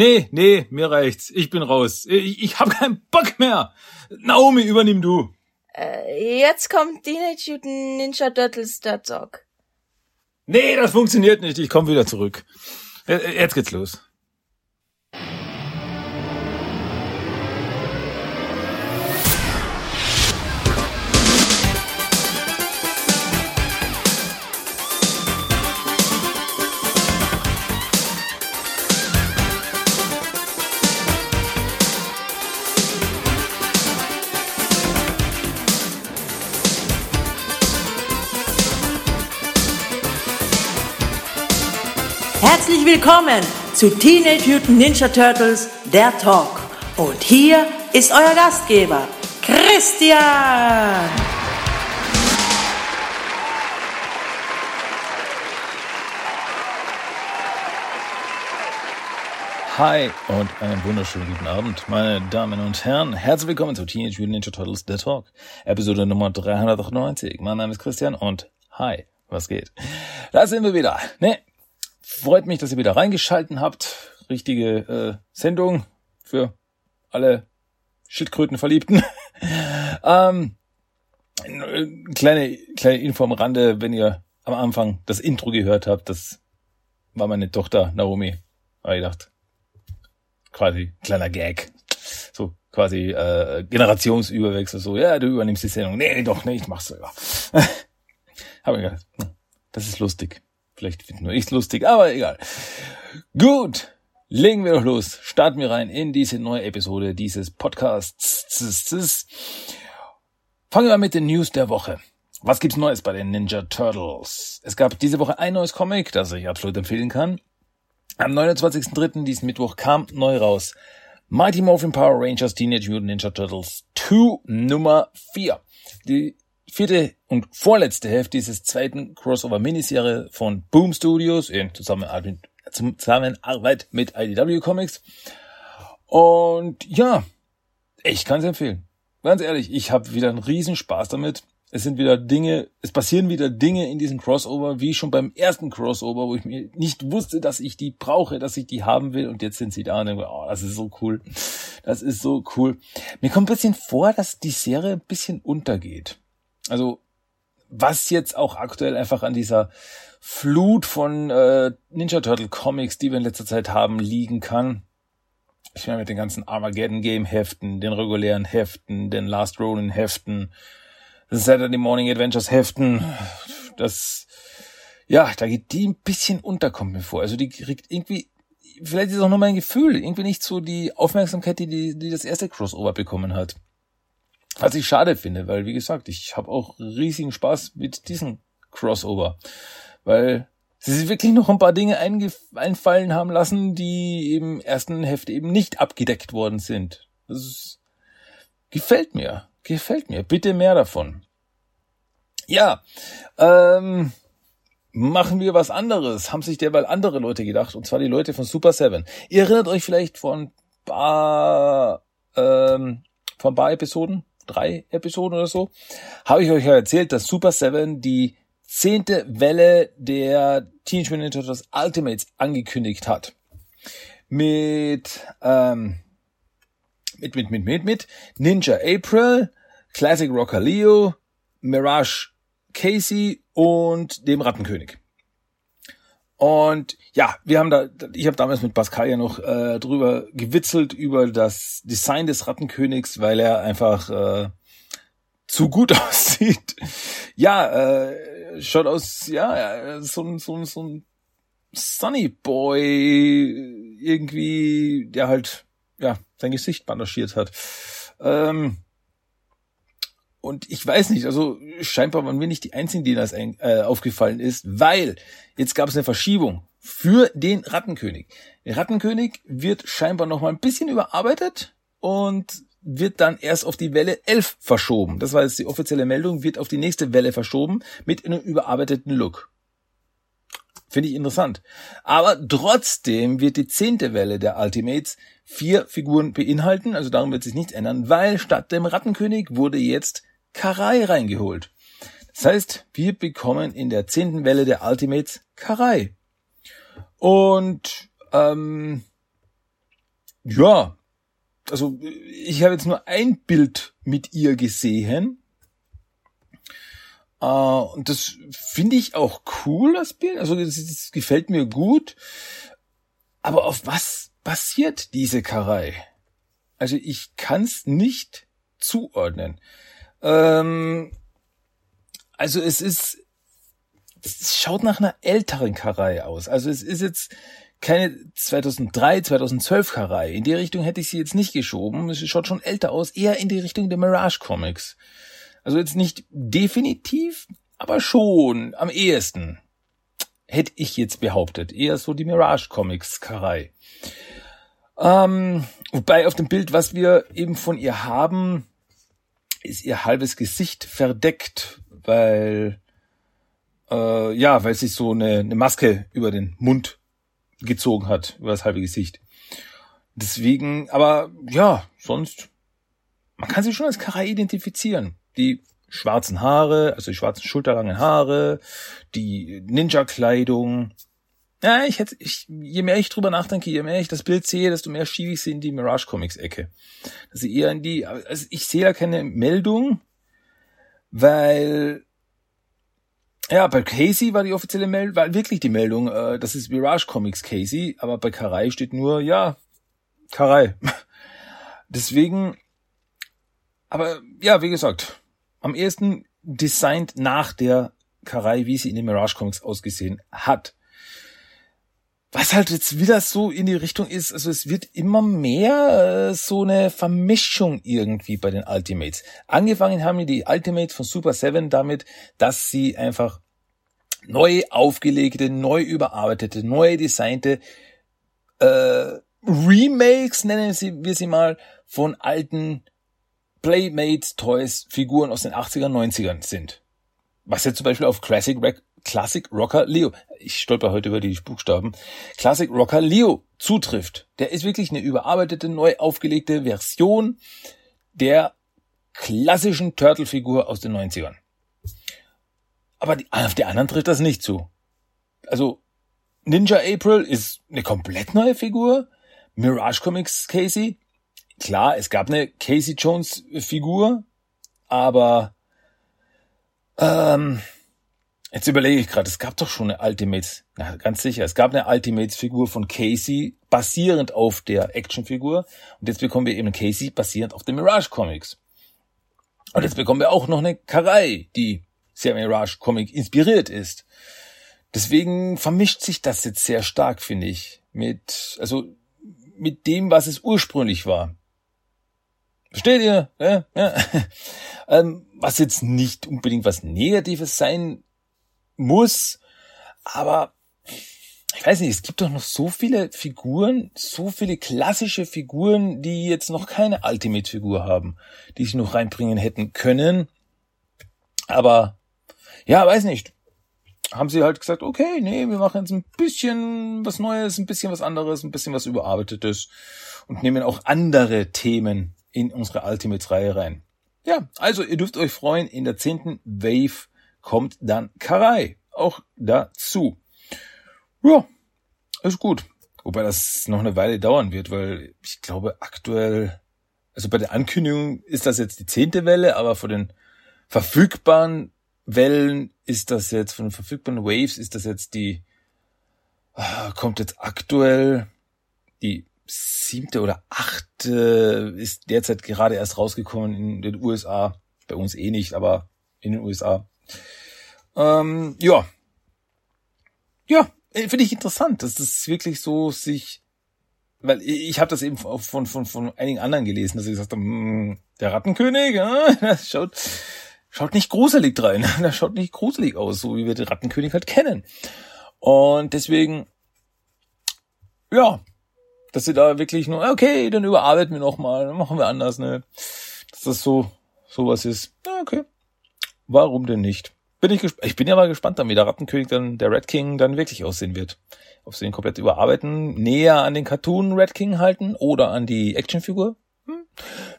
Nee, nee, mir reicht's. Ich bin raus. Ich, ich hab keinen Bock mehr. Naomi, übernimm du. Äh, jetzt kommt Teenage Mutant Ninja Turtles der Talk. Nee, das funktioniert nicht. Ich komm wieder zurück. Jetzt geht's los. Willkommen zu Teenage Mutant Ninja Turtles, der Talk. Und hier ist euer Gastgeber, Christian. Hi und einen wunderschönen guten Abend, meine Damen und Herren. Herzlich willkommen zu Teenage Mutant Ninja Turtles, der Talk. Episode Nummer 398. Mein Name ist Christian und hi, was geht? Da sind wir wieder. Ne, Freut mich, dass ihr wieder reingeschalten habt. Richtige äh, Sendung für alle Schildkrötenverliebten. ähm, kleine, kleine Info am Rande, wenn ihr am Anfang das Intro gehört habt, das war meine Tochter Naomi. Aber ich dachte, quasi kleiner Gag. So quasi äh, Generationsüberwechsel. So, ja, du übernimmst die Sendung. Nee, doch, nee, ich mach's selber. Hab ich gedacht, hm, das ist lustig. Vielleicht finde nur ich's lustig, aber egal. Gut, legen wir doch los. Starten wir rein in diese neue Episode dieses Podcasts. Fangen wir mit den News der Woche. Was gibt's Neues bei den Ninja Turtles? Es gab diese Woche ein neues Comic, das ich absolut empfehlen kann. Am 29.03. diesen Mittwoch kam neu raus. Mighty Morphin Power Rangers Teenage Mutant Ninja Turtles 2 Nummer 4. Die vierte und vorletzte Hälfte dieses zweiten Crossover-Miniserie von Boom Studios in Zusammenarbeit, mit IDW Comics. Und ja, ich kann es empfehlen. Ganz ehrlich, ich habe wieder einen riesen Spaß damit. Es sind wieder Dinge, es passieren wieder Dinge in diesem Crossover, wie schon beim ersten Crossover, wo ich mir nicht wusste, dass ich die brauche, dass ich die haben will und jetzt sind sie da und denke, oh, das ist so cool. Das ist so cool. Mir kommt ein bisschen vor, dass die Serie ein bisschen untergeht. Also was jetzt auch aktuell einfach an dieser Flut von äh, Ninja Turtle Comics, die wir in letzter Zeit haben, liegen kann. Ich meine mit den ganzen Armageddon Game Heften, den regulären Heften, den Last Ronin Heften, Saturday Morning Adventures Heften, das ja, da geht die ein bisschen unter, kommt mir vor. Also die kriegt irgendwie, vielleicht ist es auch nur mein Gefühl, irgendwie nicht so die Aufmerksamkeit, die, die, die das erste Crossover bekommen hat. Was ich schade finde, weil wie gesagt, ich habe auch riesigen Spaß mit diesem Crossover, weil sie sich wirklich noch ein paar Dinge einfallen haben lassen, die im ersten Heft eben nicht abgedeckt worden sind. Das ist, gefällt mir, gefällt mir. Bitte mehr davon. Ja, ähm, machen wir was anderes. Haben sich derweil andere Leute gedacht, und zwar die Leute von Super Seven. Ihr erinnert euch vielleicht von paar, ähm, von paar Episoden, drei Episoden oder so, habe ich euch ja erzählt, dass Super Seven die zehnte Welle der Teenage Mutant Ninja Turtles Ultimates angekündigt hat. Mit, ähm, mit, mit, mit, mit, mit Ninja April, Classic Rocker Leo, Mirage Casey und dem Rattenkönig. Und ja, wir haben da, ich habe damals mit Pascal ja noch äh, drüber gewitzelt über das Design des Rattenkönigs, weil er einfach äh, zu gut aussieht. Ja, äh, schaut aus, ja, so ein, so ein, so ein Sunny Boy irgendwie, der halt, ja, sein Gesicht bandagiert hat. Ähm, und ich weiß nicht, also scheinbar waren wir nicht die Einzigen, denen das äh, aufgefallen ist, weil jetzt gab es eine Verschiebung für den Rattenkönig. Der Rattenkönig wird scheinbar noch mal ein bisschen überarbeitet und wird dann erst auf die Welle 11 verschoben. Das war jetzt die offizielle Meldung, wird auf die nächste Welle verschoben mit einem überarbeiteten Look. Finde ich interessant. Aber trotzdem wird die zehnte Welle der Ultimates vier Figuren beinhalten, also darum wird sich nichts ändern, weil statt dem Rattenkönig wurde jetzt Karai reingeholt. Das heißt, wir bekommen in der zehnten Welle der Ultimates Karai. Und ähm, ja, also ich habe jetzt nur ein Bild mit ihr gesehen. Uh, und das finde ich auch cool, das Bild. Also das, das, gefällt mir gut. Aber auf was basiert diese Karei? Also ich kann es nicht zuordnen. Ähm, also es ist, es schaut nach einer älteren Karei aus. Also es ist jetzt keine 2003, 2012 Karei. In die Richtung hätte ich sie jetzt nicht geschoben. Es schaut schon älter aus, eher in die Richtung der Mirage Comics. Also jetzt nicht definitiv, aber schon am ehesten. Hätte ich jetzt behauptet. Eher so die Mirage Comics Karei. Ähm, wobei auf dem Bild, was wir eben von ihr haben, ist ihr halbes Gesicht verdeckt, weil äh, ja, weil sie so eine, eine Maske über den Mund gezogen hat, über das halbe Gesicht. Deswegen, aber ja, sonst, man kann sie schon als Karai identifizieren. Die schwarzen Haare, also die schwarzen schulterlangen Haare, die Ninja-Kleidung. Ja, ich hätte, ich, je mehr ich drüber nachdenke, je mehr ich das Bild sehe, desto mehr schiebe ich sie in die Mirage Comics Ecke. Also eher in die, also ich sehe da keine Meldung, weil ja, bei Casey war die offizielle Meldung, war wirklich die Meldung, äh, das ist Mirage Comics Casey, aber bei Karai steht nur, ja, Karai. Deswegen, aber ja, wie gesagt, am ehesten designt nach der Karai, wie sie in den Mirage Comics ausgesehen hat. Was halt jetzt wieder so in die Richtung ist, also es wird immer mehr äh, so eine Vermischung irgendwie bei den Ultimates. Angefangen haben die Ultimates von Super 7 damit, dass sie einfach neu aufgelegte, neu überarbeitete, neu designte äh, Remakes, nennen sie, wir sie mal, von alten Playmates Toys Figuren aus den 80er, 90ern sind. Was jetzt zum Beispiel auf Classic Classic Rocker Leo, ich stolper heute über die Buchstaben, Classic Rocker Leo zutrifft. Der ist wirklich eine überarbeitete, neu aufgelegte Version der klassischen Turtle-Figur aus den 90ern. Aber die, auf die anderen trifft das nicht zu. Also, Ninja April ist eine komplett neue Figur. Mirage Comics Casey. Klar, es gab eine Casey Jones Figur, aber ähm, Jetzt überlege ich gerade, es gab doch schon eine Ultimates, na, ganz sicher, es gab eine Ultimates-Figur von Casey basierend auf der Actionfigur und jetzt bekommen wir eben Casey basierend auf den Mirage Comics. Und jetzt bekommen wir auch noch eine Karai, die sehr Mirage Comic inspiriert ist. Deswegen vermischt sich das jetzt sehr stark, finde ich, mit, also, mit dem, was es ursprünglich war. Versteht ihr? Ja, ja. ähm, was jetzt nicht unbedingt was Negatives sein muss. Aber ich weiß nicht, es gibt doch noch so viele Figuren, so viele klassische Figuren, die jetzt noch keine Ultimate-Figur haben, die sich noch reinbringen hätten können. Aber ja, weiß nicht. Haben sie halt gesagt, okay, nee, wir machen jetzt ein bisschen was Neues, ein bisschen was anderes, ein bisschen was Überarbeitetes und nehmen auch andere Themen in unsere Ultimates-Reihe rein. Ja, also ihr dürft euch freuen, in der zehnten Wave kommt dann Karai auch dazu. Ja, ist gut. Wobei das noch eine Weile dauern wird, weil ich glaube aktuell, also bei der Ankündigung ist das jetzt die zehnte Welle, aber von den verfügbaren Wellen ist das jetzt, von den verfügbaren Waves ist das jetzt die, ah, kommt jetzt aktuell die siebte oder achte, ist derzeit gerade erst rausgekommen in den USA. Bei uns eh nicht, aber in den USA. Ähm, ja. Ja, äh, finde ich interessant, dass das wirklich so sich, weil ich habe das eben von, von, von einigen anderen gelesen, dass sie gesagt haben, hm, der Rattenkönig, das schaut, schaut nicht gruselig rein, das schaut nicht gruselig aus, so wie wir den Rattenkönig halt kennen. Und deswegen, ja, dass sie da wirklich nur, okay, dann überarbeiten wir nochmal, dann machen wir anders, ne, dass das so, sowas ist. Ja, okay. Warum denn nicht? bin ich. Ich bin ja mal gespannt, wie der Rattenkönig dann, der Red King dann wirklich aussehen wird. Ob sie ihn komplett überarbeiten, näher an den Cartoon Red King halten oder an die Actionfigur. Hm?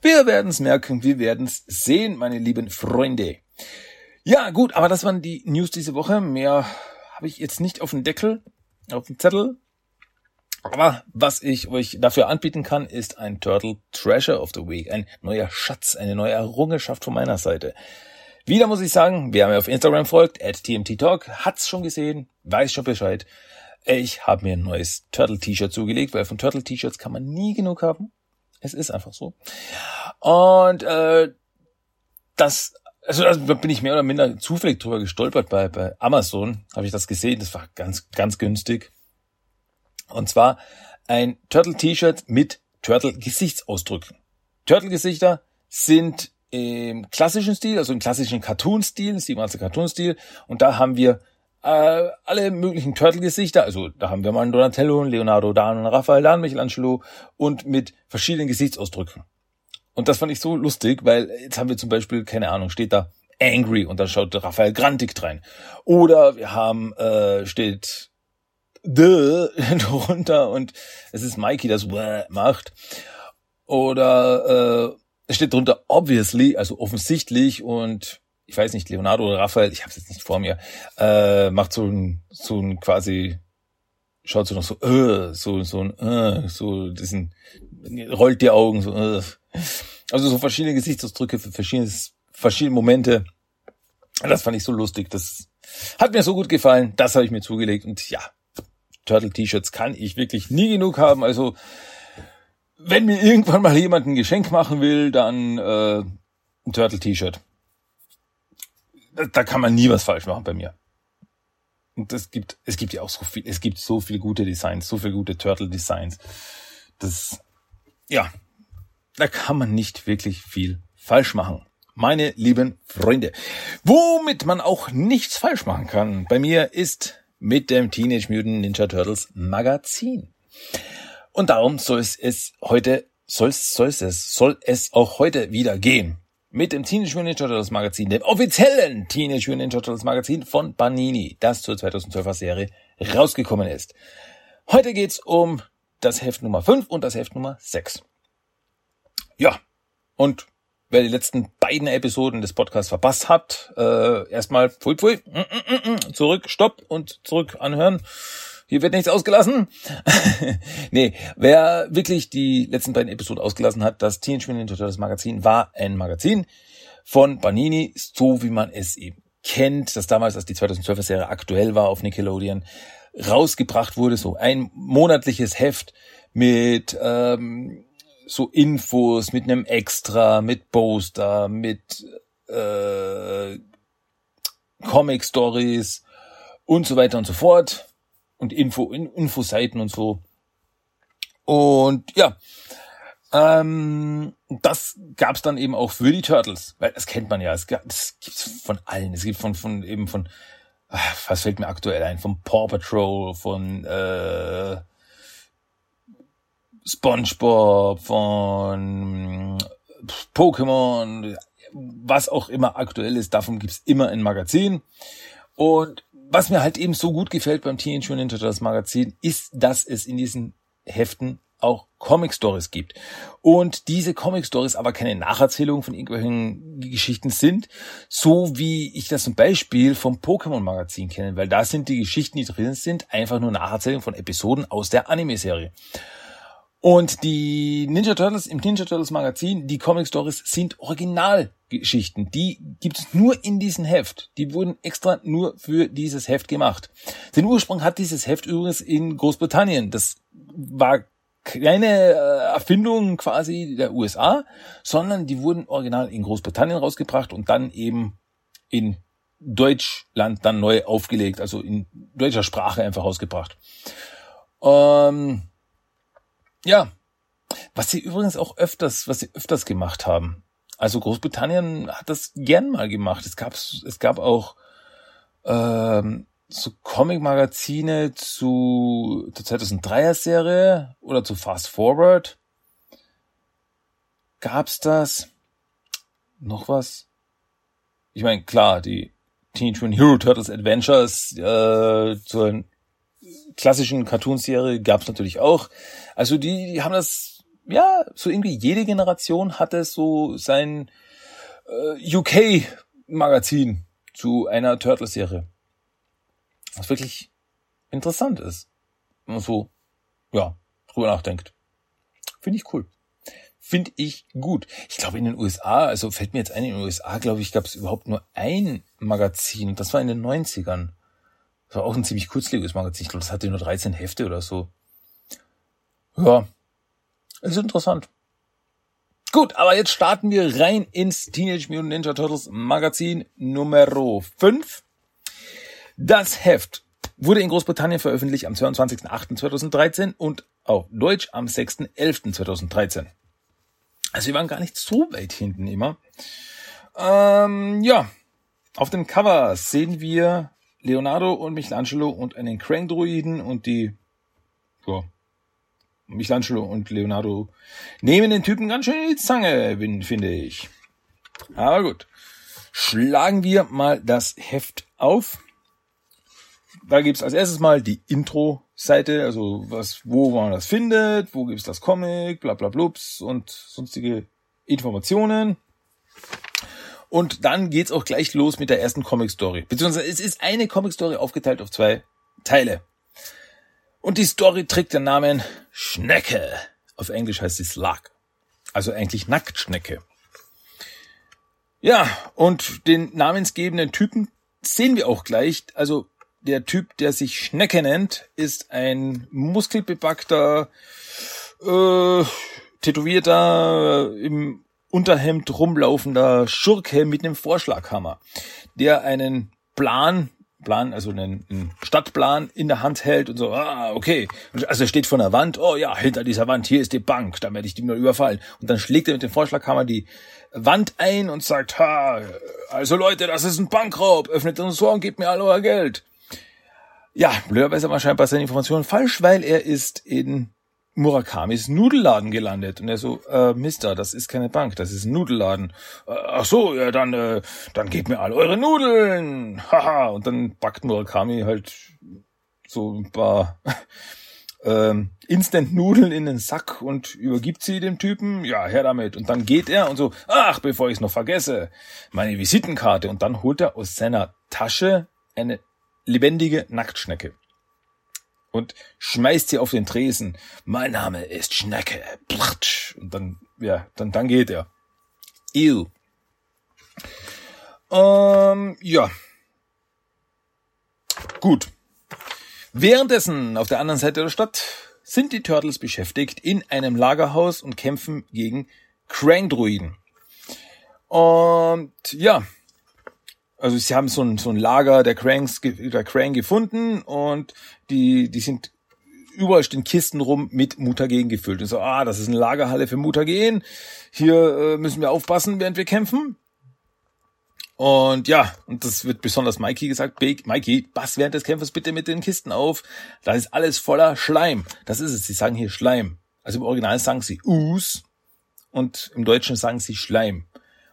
Wir werden es merken, wir werden es sehen, meine lieben Freunde. Ja, gut, aber das waren die News diese Woche. Mehr habe ich jetzt nicht auf dem Deckel, auf dem Zettel. Aber was ich euch dafür anbieten kann, ist ein Turtle Treasure of the Week, ein neuer Schatz, eine neue Errungenschaft von meiner Seite. Wieder muss ich sagen, wer mir auf Instagram folgt, at TMT Talk, hat's schon gesehen, weiß schon Bescheid. Ich habe mir ein neues Turtle-T-Shirt zugelegt, weil von Turtle-T-Shirts kann man nie genug haben. Es ist einfach so. Und äh, das, also da bin ich mehr oder minder zufällig drüber gestolpert bei, bei Amazon, habe ich das gesehen. Das war ganz, ganz günstig. Und zwar ein Turtle-T-Shirt mit Turtle-Gesichtsausdrücken. Turtle-Gesichter sind im klassischen Stil, also im klassischen Cartoon-Stil, Steven Cartoon-Stil. Und da haben wir äh, alle möglichen Turtle-Gesichter. Also da haben wir mal einen Donatello, einen Leonardo da, einen Raphael da, einen Michelangelo und mit verschiedenen Gesichtsausdrücken. Und das fand ich so lustig, weil jetzt haben wir zum Beispiel, keine Ahnung, steht da Angry und da schaut Raphael Grantig rein. Oder wir haben, äh, steht The drunter und es ist Mikey, das macht. Oder äh, es steht drunter obviously, also offensichtlich und ich weiß nicht, Leonardo oder Raphael, ich habe es jetzt nicht vor mir, äh, macht so ein, so ein quasi, schaut so noch so, äh, so, so ein, äh, so diesen, rollt die Augen, so, äh. Also so verschiedene Gesichtsausdrücke für verschiedenes, verschiedene Momente. Das fand ich so lustig. Das hat mir so gut gefallen. Das habe ich mir zugelegt. Und ja, Turtle-T-Shirts kann ich wirklich nie genug haben. Also wenn mir irgendwann mal jemand ein Geschenk machen will, dann äh, ein Turtle-T-Shirt da kann man nie was falsch machen bei mir. Und es gibt, es gibt ja auch so viel, es gibt so viele gute Designs, so viele gute Turtle-Designs. Das, ja, da kann man nicht wirklich viel falsch machen. Meine lieben Freunde. Womit man auch nichts falsch machen kann, bei mir ist mit dem Teenage Mutant Ninja Turtles Magazin. Und darum soll es, es heute, soll soll es, soll es auch heute wieder gehen mit dem Teenage Mutant Ninja Turtles Magazin, dem offiziellen Teenage Mutant Ninja Turtles Magazin von Banini, das zur 2012er Serie rausgekommen ist. Heute geht's um das Heft Nummer 5 und das Heft Nummer 6. Ja, und wer die letzten beiden Episoden des Podcasts verpasst hat, äh, erstmal pfui pfui, mm, mm, mm, zurück, stopp und zurück anhören hier wird nichts ausgelassen. nee, wer wirklich die letzten beiden Episoden ausgelassen hat, das Teenage Mutant Ninja Turtles Magazin war ein Magazin von Banini, so wie man es eben kennt, das damals, als die 2012er Serie aktuell war auf Nickelodeon, rausgebracht wurde, so ein monatliches Heft mit ähm, so Infos, mit einem Extra, mit Poster, mit äh, Comic Stories und so weiter und so fort und Info, Infoseiten und so. Und ja, ähm, das gab's dann eben auch für die Turtles, weil das kennt man ja. Es gab, das gibt's von allen. Es gibt von von eben von ach, was fällt mir aktuell ein? Von Paw Patrol, von äh, SpongeBob, von Pokémon, was auch immer aktuell ist. Davon gibt's immer ein Magazin. Und was mir halt eben so gut gefällt beim Teenage Mutant Ninja Turtles Magazin, ist, dass es in diesen Heften auch Comic Stories gibt. Und diese Comic Stories aber keine Nacherzählung von irgendwelchen Geschichten sind, so wie ich das zum Beispiel vom Pokémon Magazin kenne, weil da sind die Geschichten, die drin sind, einfach nur Nacherzählungen von Episoden aus der Anime-Serie. Und die Ninja Turtles im Ninja Turtles Magazin, die Comic Stories sind Originalgeschichten. Die gibt es nur in diesem Heft. Die wurden extra nur für dieses Heft gemacht. Den Ursprung hat dieses Heft übrigens in Großbritannien. Das war keine äh, Erfindung quasi der USA, sondern die wurden original in Großbritannien rausgebracht und dann eben in Deutschland dann neu aufgelegt, also in deutscher Sprache einfach rausgebracht. Ähm, ja, was sie übrigens auch öfters, was sie öfters gemacht haben. Also Großbritannien hat das gern mal gemacht. Es gab, es gab auch ähm, so Comic-Magazine zu zur 2003er Serie oder zu Fast Forward. Gab's das? Noch was? Ich meine, klar, die Teenage Mutant Hero Turtles Adventures äh, zur klassischen Cartoonserie gab's natürlich auch. Also die, die haben das, ja, so irgendwie jede Generation hatte so sein äh, UK-Magazin zu einer Turtle-Serie. Was wirklich interessant ist. Wenn man so ja, drüber nachdenkt. Finde ich cool. Finde ich gut. Ich glaube in den USA, also fällt mir jetzt ein, in den USA, glaube ich, gab es überhaupt nur ein Magazin. Das war in den 90ern. Das war auch ein ziemlich kurzlebiges Magazin. Ich glaube, das hatte nur 13 Hefte oder so. Ja, ist interessant. Gut, aber jetzt starten wir rein ins Teenage Mutant Ninja Turtles Magazin Nummer 5. Das Heft wurde in Großbritannien veröffentlicht am 22.08.2013 und auf Deutsch am 6.11.2013. Also wir waren gar nicht so weit hinten immer. Ähm, ja, auf dem Cover sehen wir Leonardo und Michelangelo und einen Crank-Druiden und die ja, Michelangelo und Leonardo nehmen den Typen ganz schön in die Zange, finde ich. Aber gut. Schlagen wir mal das Heft auf. Da gibt's als erstes mal die Intro-Seite, also was, wo man das findet, wo gibt's das Comic, bla bla blups und sonstige Informationen. Und dann geht's auch gleich los mit der ersten Comic-Story. Beziehungsweise es ist eine Comic-Story aufgeteilt auf zwei Teile. Und die Story trägt den Namen Schnecke. Auf Englisch heißt sie Slug. Also eigentlich Nacktschnecke. Ja, und den namensgebenden Typen sehen wir auch gleich. Also der Typ, der sich Schnecke nennt, ist ein muskelbepackter, äh, tätowierter, im Unterhemd rumlaufender Schurke mit einem Vorschlaghammer, der einen Plan Plan, also einen, einen Stadtplan in der Hand hält und so, ah, okay. Also er steht vor der Wand, oh ja, hinter dieser Wand, hier ist die Bank, da werde ich die mal überfallen. Und dann schlägt er mit dem Vorschlaghammer die Wand ein und sagt, ha, also Leute, das ist ein Bankraub, öffnet uns Tor und gebt mir all euer Geld. Ja, blöderweise war scheinbar seine Information falsch, weil er ist in Murakamis Nudelladen gelandet. Und er so, äh, Mister, das ist keine Bank, das ist ein Nudelladen. Äh, ach so, ja, dann, äh, dann gebt mir all eure Nudeln. Haha. Und dann backt Murakami halt so ein paar ähm, Instant-Nudeln in den Sack und übergibt sie dem Typen. Ja, her damit. Und dann geht er und so, ach, bevor ich es noch vergesse, meine Visitenkarte. Und dann holt er aus seiner Tasche eine lebendige Nacktschnecke und schmeißt sie auf den Tresen. Mein Name ist Schnecke. Und dann, ja, dann, dann geht er. Ew. Ähm, ja. Gut. Währenddessen auf der anderen Seite der Stadt sind die Turtles beschäftigt in einem Lagerhaus und kämpfen gegen Krang-Druiden. Und ja, also sie haben so ein, so ein Lager der Cranks, der Krang gefunden und die, die sind überall stehen Kisten rum mit Mutagen gefüllt. Und so, ah, das ist eine Lagerhalle für Mutagen. Hier äh, müssen wir aufpassen, während wir kämpfen. Und ja, und das wird besonders Mikey gesagt. Mikey, pass während des Kämpfers bitte mit den Kisten auf. Da ist alles voller Schleim. Das ist es. Sie sagen hier Schleim. Also im Original sagen sie Us und im Deutschen sagen sie Schleim.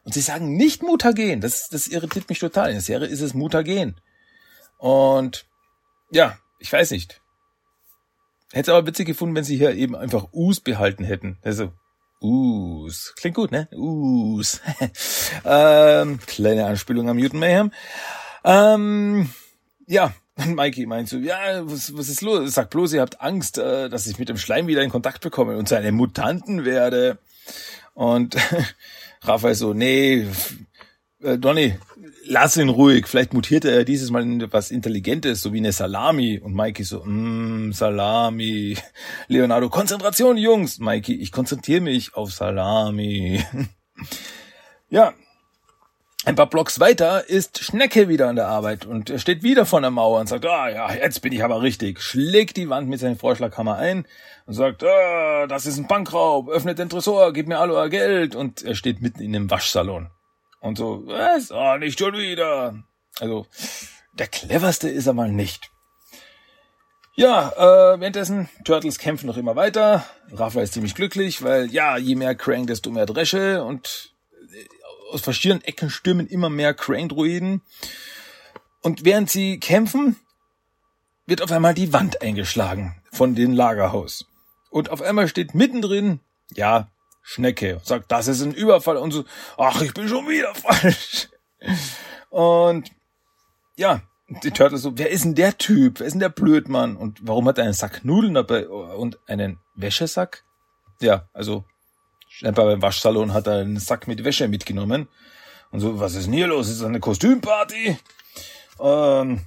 Und sie sagen nicht Mutagen. Das, das irritiert mich total. In der Serie ist es Mutagen. Und ja, ich weiß nicht. Hätte es aber witzig gefunden, wenn sie hier eben einfach Us behalten hätten. Also, Us. Klingt gut, ne? Us. ähm, kleine Anspielung am Mutant Mayhem. Ähm, ja, und Mikey meint so, ja, was, was ist los? Sag bloß, ihr habt Angst, äh, dass ich mit dem Schleim wieder in Kontakt bekomme und zu einem Mutanten werde. Und Raphael so, nee, äh, Donny, lass ihn ruhig. Vielleicht mutiert er dieses Mal in etwas Intelligentes, so wie eine Salami. Und Mikey so, mm, Salami. Leonardo, Konzentration, Jungs. Mikey, ich konzentriere mich auf Salami. ja. Ein paar Blocks weiter ist Schnecke wieder an der Arbeit und er steht wieder vor der Mauer und sagt, ah ja, jetzt bin ich aber richtig. Schlägt die Wand mit seinem Vorschlaghammer ein und sagt, ah, das ist ein Bankraub, öffnet den Tresor, gib mir all Geld. Und er steht mitten in dem Waschsalon. Und so, was? Oh, nicht schon wieder. Also, der cleverste ist er mal nicht. Ja, äh, währenddessen, Turtles kämpfen noch immer weiter. Rafa ist ziemlich glücklich, weil ja, je mehr Krang, desto mehr Dresche und aus verschiedenen Ecken stürmen immer mehr Krang-Druiden. Und während sie kämpfen, wird auf einmal die Wand eingeschlagen von dem Lagerhaus. Und auf einmal steht mittendrin, ja, Schnecke. Und sagt, das ist ein Überfall. Und so, ach, ich bin schon wieder falsch. Und ja, die Turtles so, wer ist denn der Typ? Wer ist denn der Blödmann? Und warum hat er einen Sack Nudeln dabei und einen Wäschesack? Ja, also beim Waschsalon hat er einen Sack mit Wäsche mitgenommen. Und so, was ist denn hier los? Ist das eine Kostümparty? Ähm,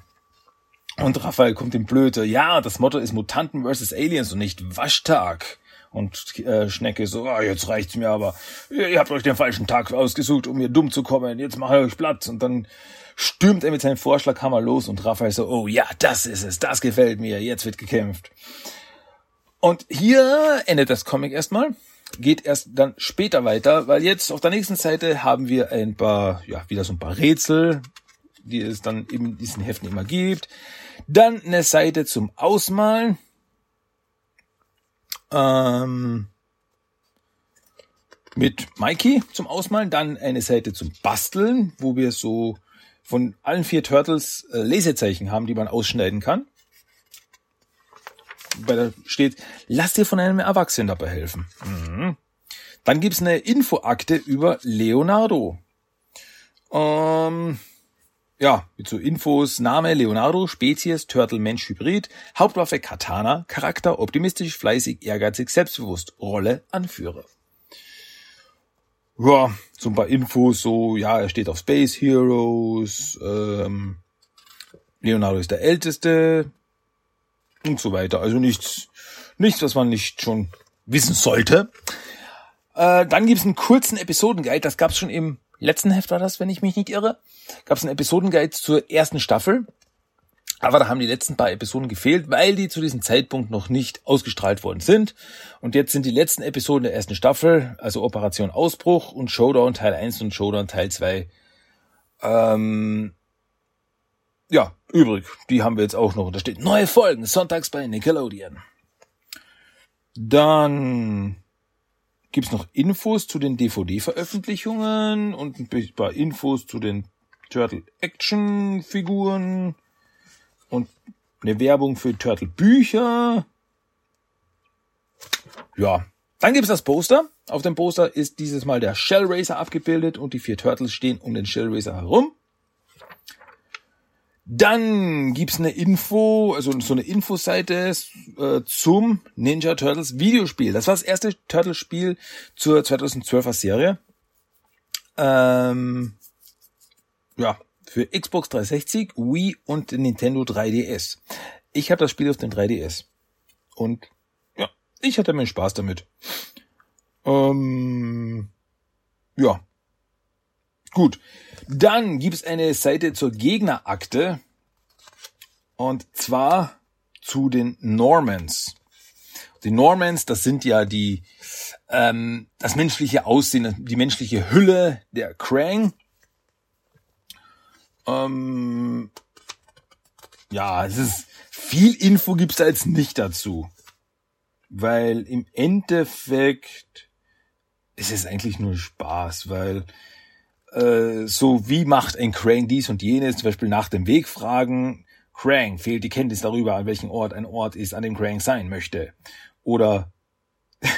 und Raphael kommt in Blöde. Ja, das Motto ist Mutanten vs. Aliens und nicht Waschtag. Und äh, Schnecke so, ah, jetzt reicht's mir aber. Ihr, ihr habt euch den falschen Tag ausgesucht, um mir dumm zu kommen. Jetzt mache ich euch Platz. Und dann stürmt er mit seinem Vorschlaghammer los und Raphael so, oh ja, das ist es, das gefällt mir, jetzt wird gekämpft. Und hier endet das Comic erstmal, geht erst dann später weiter, weil jetzt auf der nächsten Seite haben wir ein paar, ja, wieder so ein paar Rätsel, die es dann in diesen Heften immer gibt. Dann eine Seite zum Ausmalen. Ähm, mit Mikey zum Ausmalen, dann eine Seite zum Basteln, wo wir so von allen vier Turtles äh, Lesezeichen haben, die man ausschneiden kann. Bei der steht, lass dir von einem Erwachsenen dabei helfen. Mhm. Dann gibt's eine Infoakte über Leonardo. Ähm, ja, mit so Infos, Name Leonardo, Spezies, Turtle, Mensch, Hybrid, Hauptwaffe Katana, Charakter optimistisch, fleißig, ehrgeizig, selbstbewusst, Rolle Anführer. Ja, so ein paar Infos, so, ja, er steht auf Space Heroes, ähm, Leonardo ist der Älteste und so weiter. Also nichts, nichts, was man nicht schon wissen sollte. Äh, dann gibt's einen kurzen Episodenguide, das gab's schon im letzten Heft war das, wenn ich mich nicht irre, gab es einen Episodenguide zur ersten Staffel. Aber da haben die letzten paar Episoden gefehlt, weil die zu diesem Zeitpunkt noch nicht ausgestrahlt worden sind. Und jetzt sind die letzten Episoden der ersten Staffel, also Operation Ausbruch und Showdown Teil 1 und Showdown Teil 2. Ähm, ja, übrig. Die haben wir jetzt auch noch. Da steht neue Folgen, sonntags bei Nickelodeon. Dann gibt's noch Infos zu den DVD-Veröffentlichungen und ein paar Infos zu den Turtle-Action-Figuren und eine Werbung für Turtle-Bücher. Ja, dann gibt's das Poster. Auf dem Poster ist dieses Mal der Shell Racer abgebildet und die vier Turtles stehen um den Shell Racer herum. Dann gibt's eine Info, also so eine Infoseite äh, zum Ninja Turtles Videospiel. Das war das erste Turtles-Spiel zur 2012er Serie. Ähm, ja, für Xbox 360, Wii und Nintendo 3DS. Ich habe das Spiel auf dem 3DS. Und ja, ich hatte meinen Spaß damit. Ähm, ja, Gut. Dann gibt es eine Seite zur Gegnerakte. Und zwar zu den Normans. Die Normans, das sind ja die, ähm, das menschliche Aussehen, die menschliche Hülle der Krang. Ähm, ja, es ist, viel Info gibt's da jetzt nicht dazu. Weil im Endeffekt ist es eigentlich nur Spaß, weil äh, so wie macht ein Krang dies und jenes, zum Beispiel nach dem Weg fragen. Krang fehlt die Kenntnis darüber, an welchem Ort ein Ort ist, an dem Krang sein möchte. Oder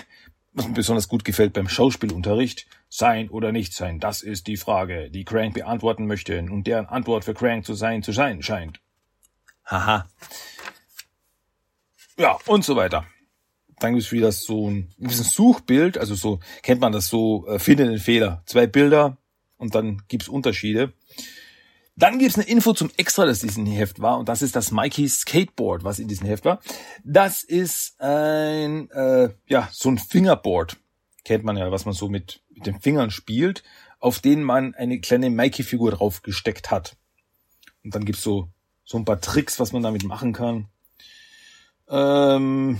was mir besonders gut gefällt beim Schauspielunterricht, sein oder nicht sein, das ist die Frage, die Krang beantworten möchte und deren Antwort für Krang zu sein zu sein scheint. Haha. Ja, und so weiter. Dann gibt's wieder so ein, ein Suchbild, also so kennt man das so, äh, finde den Fehler. Zwei Bilder, und dann gibt's Unterschiede. Dann gibt's eine Info zum Extra, das in diesem Heft war, und das ist das Mikey Skateboard, was in diesem Heft war. Das ist ein, äh, ja, so ein Fingerboard. Kennt man ja, was man so mit, mit den Fingern spielt, auf denen man eine kleine Mikey-Figur drauf gesteckt hat. Und dann gibt's so, so ein paar Tricks, was man damit machen kann. Ähm,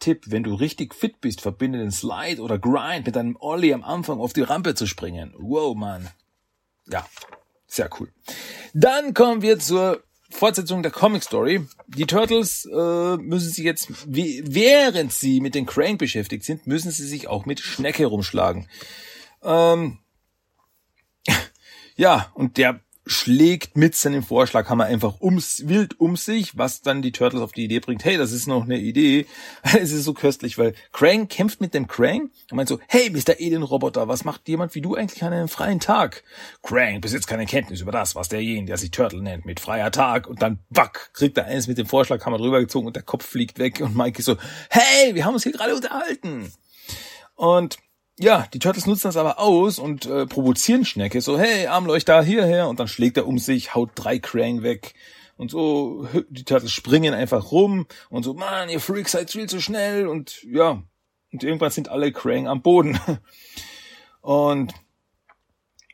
Tipp, wenn du richtig fit bist, verbinde den Slide oder Grind mit einem Ollie am Anfang auf die Rampe zu springen. Wow, Mann. Ja, sehr cool. Dann kommen wir zur Fortsetzung der Comic Story. Die Turtles äh, müssen sich jetzt, während sie mit den Crank beschäftigt sind, müssen sie sich auch mit Schnecke rumschlagen. Ähm, ja, und der schlägt mit seinem Vorschlaghammer einfach ums wild um sich, was dann die Turtles auf die Idee bringt, hey, das ist noch eine Idee. es ist so köstlich, weil Krang kämpft mit dem Krang und meint so, hey, Mr. Alien-Roboter, was macht jemand wie du eigentlich an einem freien Tag? Krang besitzt keine Kenntnis über das, was derjenige, der sich Turtle nennt, mit freier Tag und dann, wack, kriegt er eins mit dem Vorschlaghammer drüber gezogen und der Kopf fliegt weg und Mike ist so, hey, wir haben uns hier gerade unterhalten. Und ja, die Turtles nutzen das aber aus und äh, provozieren Schnecke. So, hey, Armleuchter, hierher. Und dann schlägt er um sich, haut drei Krang weg. Und so, die Turtles springen einfach rum. Und so, man, ihr Freaks seid viel zu schnell. Und ja, und irgendwann sind alle Krang am Boden. Und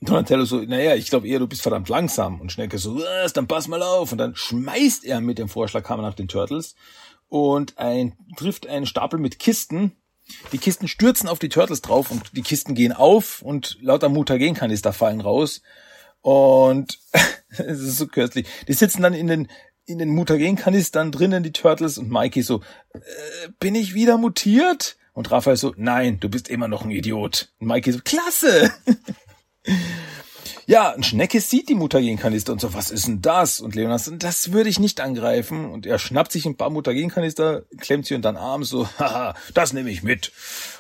Donatello so, naja, ich glaube eher, du bist verdammt langsam. Und Schnecke so, was, dann pass mal auf. Und dann schmeißt er mit dem Vorschlaghammer nach den Turtles und ein, trifft einen Stapel mit Kisten die Kisten stürzen auf die Turtles drauf und die Kisten gehen auf und lauter Mutagenkanister fallen raus. Und es ist so köstlich. Die sitzen dann in den in den Mutagenkanistern drinnen, die Turtles, und Mikey so, äh, bin ich wieder mutiert? Und Raphael so, nein, du bist immer noch ein Idiot. Und Mikey so, klasse! Ja, ein Schnecke sieht die Mutagenkanister und so, was ist denn das? Und Leonard so, das würde ich nicht angreifen. Und er schnappt sich ein paar Mutagenkanister, klemmt sie unter den Arm, so, haha, das nehme ich mit.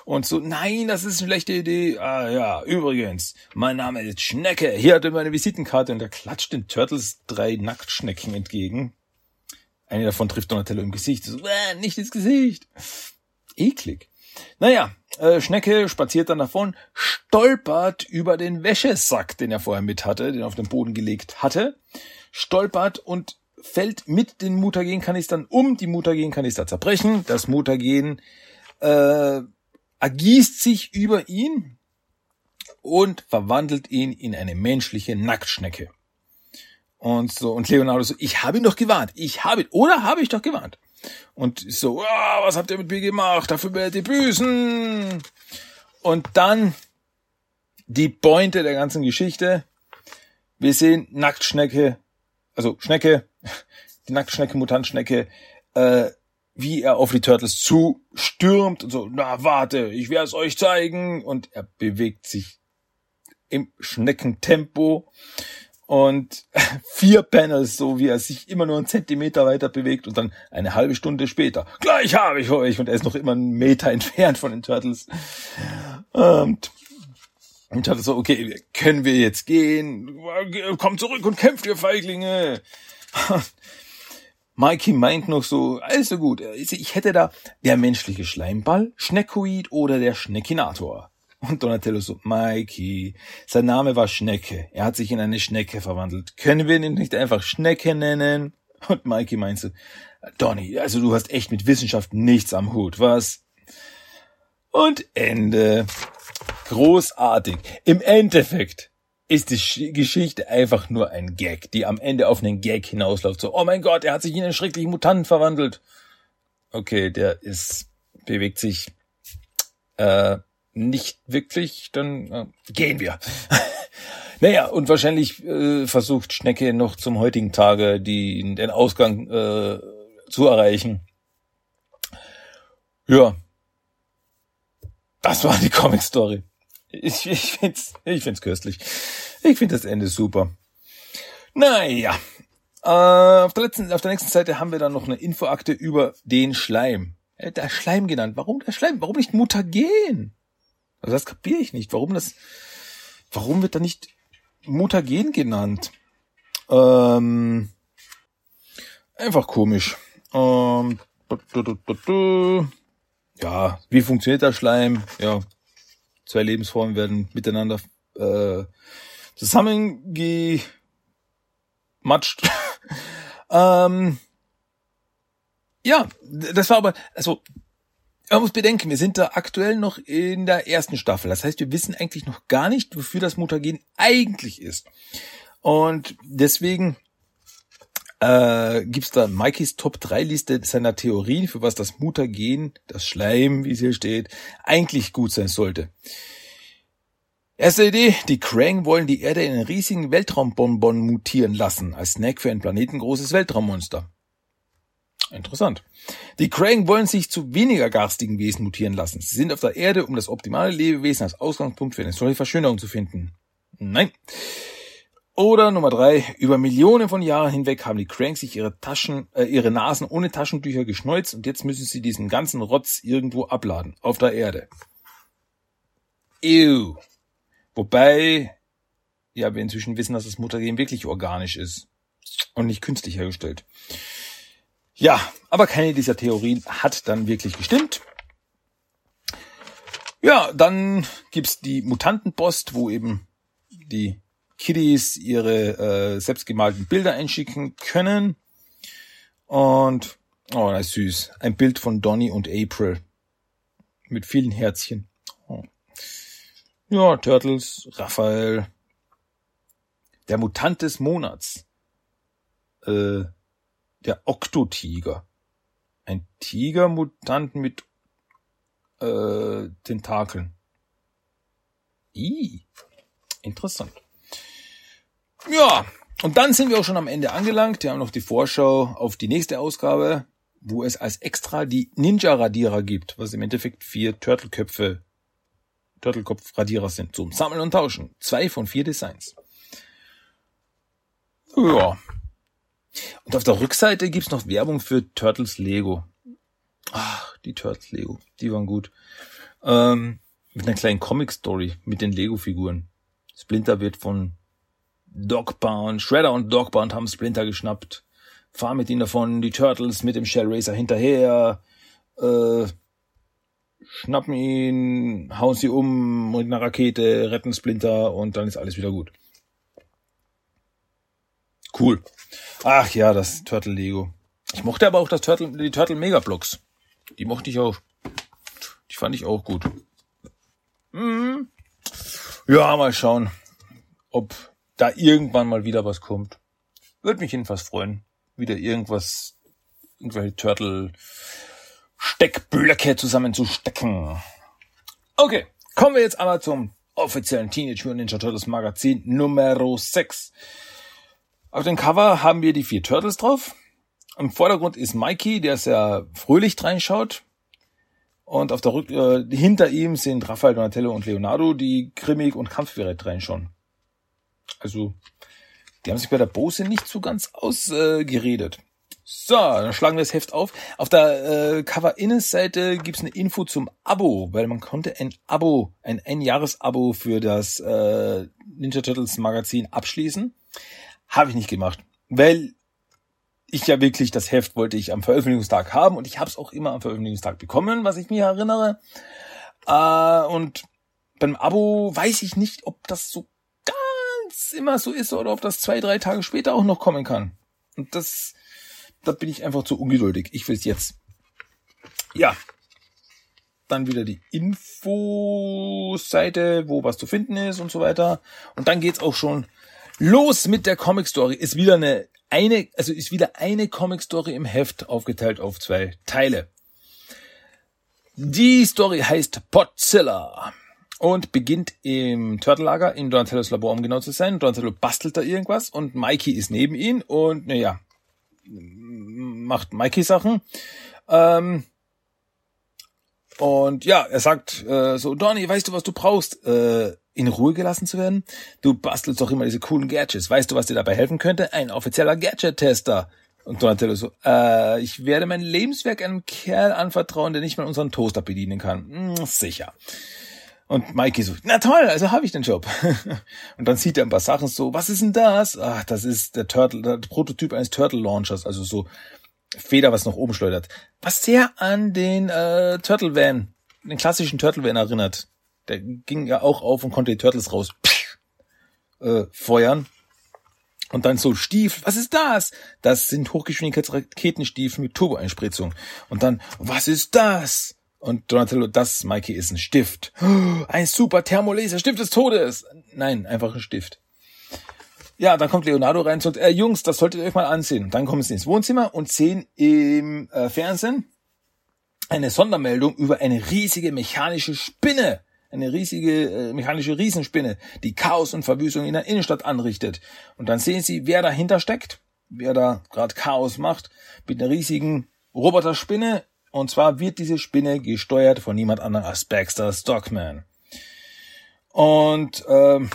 Und so, nein, das ist eine schlechte Idee. Ah ja, übrigens, mein Name ist Schnecke. Hier hat er meine Visitenkarte und er klatscht den Turtles drei Nacktschnecken entgegen. Eine davon trifft Donatello im Gesicht. So, äh, nicht ins Gesicht. Eklig. Naja, äh, Schnecke spaziert dann davon, stolpert über den Wäschesack, den er vorher mit hatte, den er auf den Boden gelegt hatte, stolpert und fällt mit den Mutagenkanistern um. Die Mutagenkanister zerbrechen. Das Mutagen äh, ergießt sich über ihn und verwandelt ihn in eine menschliche Nacktschnecke. Und so, und Leonardo so, ich habe ihn doch gewarnt. Ich habe ihn, oder habe ich doch gewarnt? Und so, ah, was habt ihr mit mir gemacht? Dafür werdet ihr büßen. Und dann die Pointe der ganzen Geschichte. Wir sehen Nacktschnecke, also Schnecke, die Nacktschnecke, Mutantschnecke, äh, wie er auf die Turtles zustürmt und so, na warte, ich werde es euch zeigen. Und er bewegt sich im Schneckentempo und vier Panels, so wie er sich immer nur einen Zentimeter weiter bewegt und dann eine halbe Stunde später, gleich habe ich euch und er ist noch immer einen Meter entfernt von den Turtles. Und und Turtles so, okay, können wir jetzt gehen? Kommt zurück und kämpft, ihr Feiglinge! Mikey meint noch so, also gut, ich hätte da der menschliche Schleimball, Schneckoid oder der Schneckinator. Und Donatello so, Mikey, sein Name war Schnecke. Er hat sich in eine Schnecke verwandelt. Können wir ihn nicht einfach Schnecke nennen? Und Mikey meint so, Donny, also du hast echt mit Wissenschaft nichts am Hut, was? Und Ende. Großartig. Im Endeffekt ist die Geschichte einfach nur ein Gag, die am Ende auf einen Gag hinausläuft. So, oh mein Gott, er hat sich in einen schrecklichen Mutanten verwandelt. Okay, der ist, bewegt sich, äh, nicht wirklich, dann äh, gehen wir. naja, und wahrscheinlich äh, versucht Schnecke noch zum heutigen Tage die, den Ausgang äh, zu erreichen. Ja. Das war die Comic-Story. Ich, ich find's, ich find's köstlich. Ich find das Ende super. Naja. Äh, auf, der letzten, auf der nächsten Seite haben wir dann noch eine Infoakte über den Schleim. Äh, der Schleim genannt. Warum der Schleim? Warum nicht Mutagen? Also das kapiere ich nicht. Warum das, warum wird da nicht Mutagen genannt? Ähm, einfach komisch. Ähm, ja, wie funktioniert der Schleim? Ja, zwei Lebensformen werden miteinander äh, zusammengematscht. ähm, ja, das war aber, also man muss bedenken, wir sind da aktuell noch in der ersten Staffel. Das heißt, wir wissen eigentlich noch gar nicht, wofür das Mutagen eigentlich ist. Und deswegen äh, gibt's da Mikeys Top 3 Liste seiner Theorien, für was das Mutagen, das Schleim, wie es hier steht, eigentlich gut sein sollte. Erste Idee, die Krang wollen die Erde in einen riesigen Weltraumbonbon mutieren lassen, als Snack für ein planetengroßes Weltraummonster. Interessant. Die Krang wollen sich zu weniger garstigen Wesen mutieren lassen. Sie sind auf der Erde, um das optimale Lebewesen als Ausgangspunkt für eine solche Verschönerung zu finden. Nein. Oder Nummer drei, über Millionen von Jahren hinweg haben die Cranks sich ihre Taschen, äh, ihre Nasen ohne Taschentücher geschneuzt und jetzt müssen sie diesen ganzen Rotz irgendwo abladen, auf der Erde. Ew. Wobei, ja, wir inzwischen wissen, dass das Muttergen wirklich organisch ist und nicht künstlich hergestellt. Ja, aber keine dieser Theorien hat dann wirklich gestimmt. Ja, dann gibt's die Mutantenpost, wo eben die Kiddies ihre äh, selbstgemalten Bilder einschicken können. Und, oh, das ist süß. Ein Bild von Donny und April. Mit vielen Herzchen. Oh. Ja, Turtles, Raphael. Der Mutant des Monats. Äh, der Oktotiger. Ein Tigermutant mit äh, Tentakeln. I, interessant. Ja, und dann sind wir auch schon am Ende angelangt. Wir haben noch die Vorschau auf die nächste Ausgabe, wo es als extra die Ninja-Radierer gibt, was im Endeffekt vier Turtle-Köpfe, Turtle-Kopf-Radierer sind, zum Sammeln und Tauschen. Zwei von vier Designs. Ja. Und auf der Rückseite gibt's noch Werbung für Turtles Lego. Ach, die Turtles Lego, die waren gut. Ähm, mit einer kleinen Comic-Story mit den Lego-Figuren. Splinter wird von Dogbound, Shredder und Dogbound haben Splinter geschnappt, fahren mit ihnen davon, die Turtles mit dem Shell Racer hinterher, äh, schnappen ihn, hauen sie um mit einer Rakete, retten Splinter und dann ist alles wieder gut. Cool. Ach ja, das Turtle Lego. Ich mochte aber auch das Turtle, die Turtle Mega Blocks. Die mochte ich auch. Die fand ich auch gut. Hm. Ja, mal schauen, ob da irgendwann mal wieder was kommt. Würde mich jedenfalls freuen. Wieder irgendwas, irgendwelche Turtle Steckblöcke zusammenzustecken. Okay, kommen wir jetzt aber zum offiziellen Teenage Mutant Ninja Turtles Magazin Nummer 6. Auf dem Cover haben wir die vier Turtles drauf. Im Vordergrund ist Mikey, der sehr fröhlich reinschaut. Und auf der Rück äh, hinter ihm sind Raphael, Donatello und Leonardo, die grimmig und kampfbereit reinschauen. Also, die haben sich bei der Bose nicht so ganz ausgeredet. Äh, so, dann schlagen wir das Heft auf. Auf der äh, Cover-Innenseite gibt's eine Info zum Abo, weil man konnte ein Abo, ein Ein-Jahres-Abo für das äh, Ninja Turtles Magazin abschließen. Habe ich nicht gemacht, weil ich ja wirklich das Heft wollte ich am Veröffentlichungstag haben und ich habe es auch immer am Veröffentlichungstag bekommen, was ich mir erinnere. Äh, und beim Abo weiß ich nicht, ob das so ganz immer so ist oder ob das zwei, drei Tage später auch noch kommen kann. Und das, da bin ich einfach zu ungeduldig. Ich will es jetzt. Ja. Dann wieder die Infoseite, wo was zu finden ist und so weiter. Und dann geht's auch schon los mit der Comic Story. Ist wieder eine, eine, also ist wieder eine Comic Story im Heft aufgeteilt auf zwei Teile. Die Story heißt Podzilla und beginnt im Turtle-Lager in Donatellos Labor, um genau zu sein. Donatello bastelt da irgendwas und Mikey ist neben ihn und naja, macht Mikey Sachen. Ähm, und ja, er sagt äh, so, Donny, weißt du, was du brauchst, äh, in Ruhe gelassen zu werden? Du bastelst doch immer diese coolen Gadgets. Weißt du, was dir dabei helfen könnte? Ein offizieller Gadget-Tester. Und Donatello so, äh, ich werde mein Lebenswerk einem Kerl anvertrauen, der nicht mal unseren Toaster bedienen kann. Hm, sicher. Und Mikey so, na toll, also habe ich den Job. und dann sieht er ein paar Sachen so, was ist denn das? Ach, das ist der Turtle, der Prototyp eines Turtle Launchers, also so Feder, was nach oben schleudert. Was sehr an den äh, Turtle Van, den klassischen Turtle Van erinnert. Der ging ja auch auf und konnte die Turtles raus äh, feuern. Und dann so Stiefel, was ist das? Das sind Hochgeschwindigkeitsraketenstiefel mit Turboeinspritzung. Und dann, was ist das? Und Donatello, das, Mikey, ist ein Stift. Ein super Thermolaser, Stift des Todes. Nein, einfach ein Stift. Ja, dann kommt Leonardo rein und sagt, äh, Jungs, das solltet ihr euch mal ansehen. Dann kommen sie ins Wohnzimmer und sehen im äh, Fernsehen eine Sondermeldung über eine riesige mechanische Spinne. Eine riesige äh, mechanische Riesenspinne, die Chaos und Verwüstung in der Innenstadt anrichtet. Und dann sehen sie, wer dahinter steckt, wer da gerade Chaos macht, mit einer riesigen Roboterspinne und zwar wird diese Spinne gesteuert von niemand anderem als Baxter Stockman. Und ähm,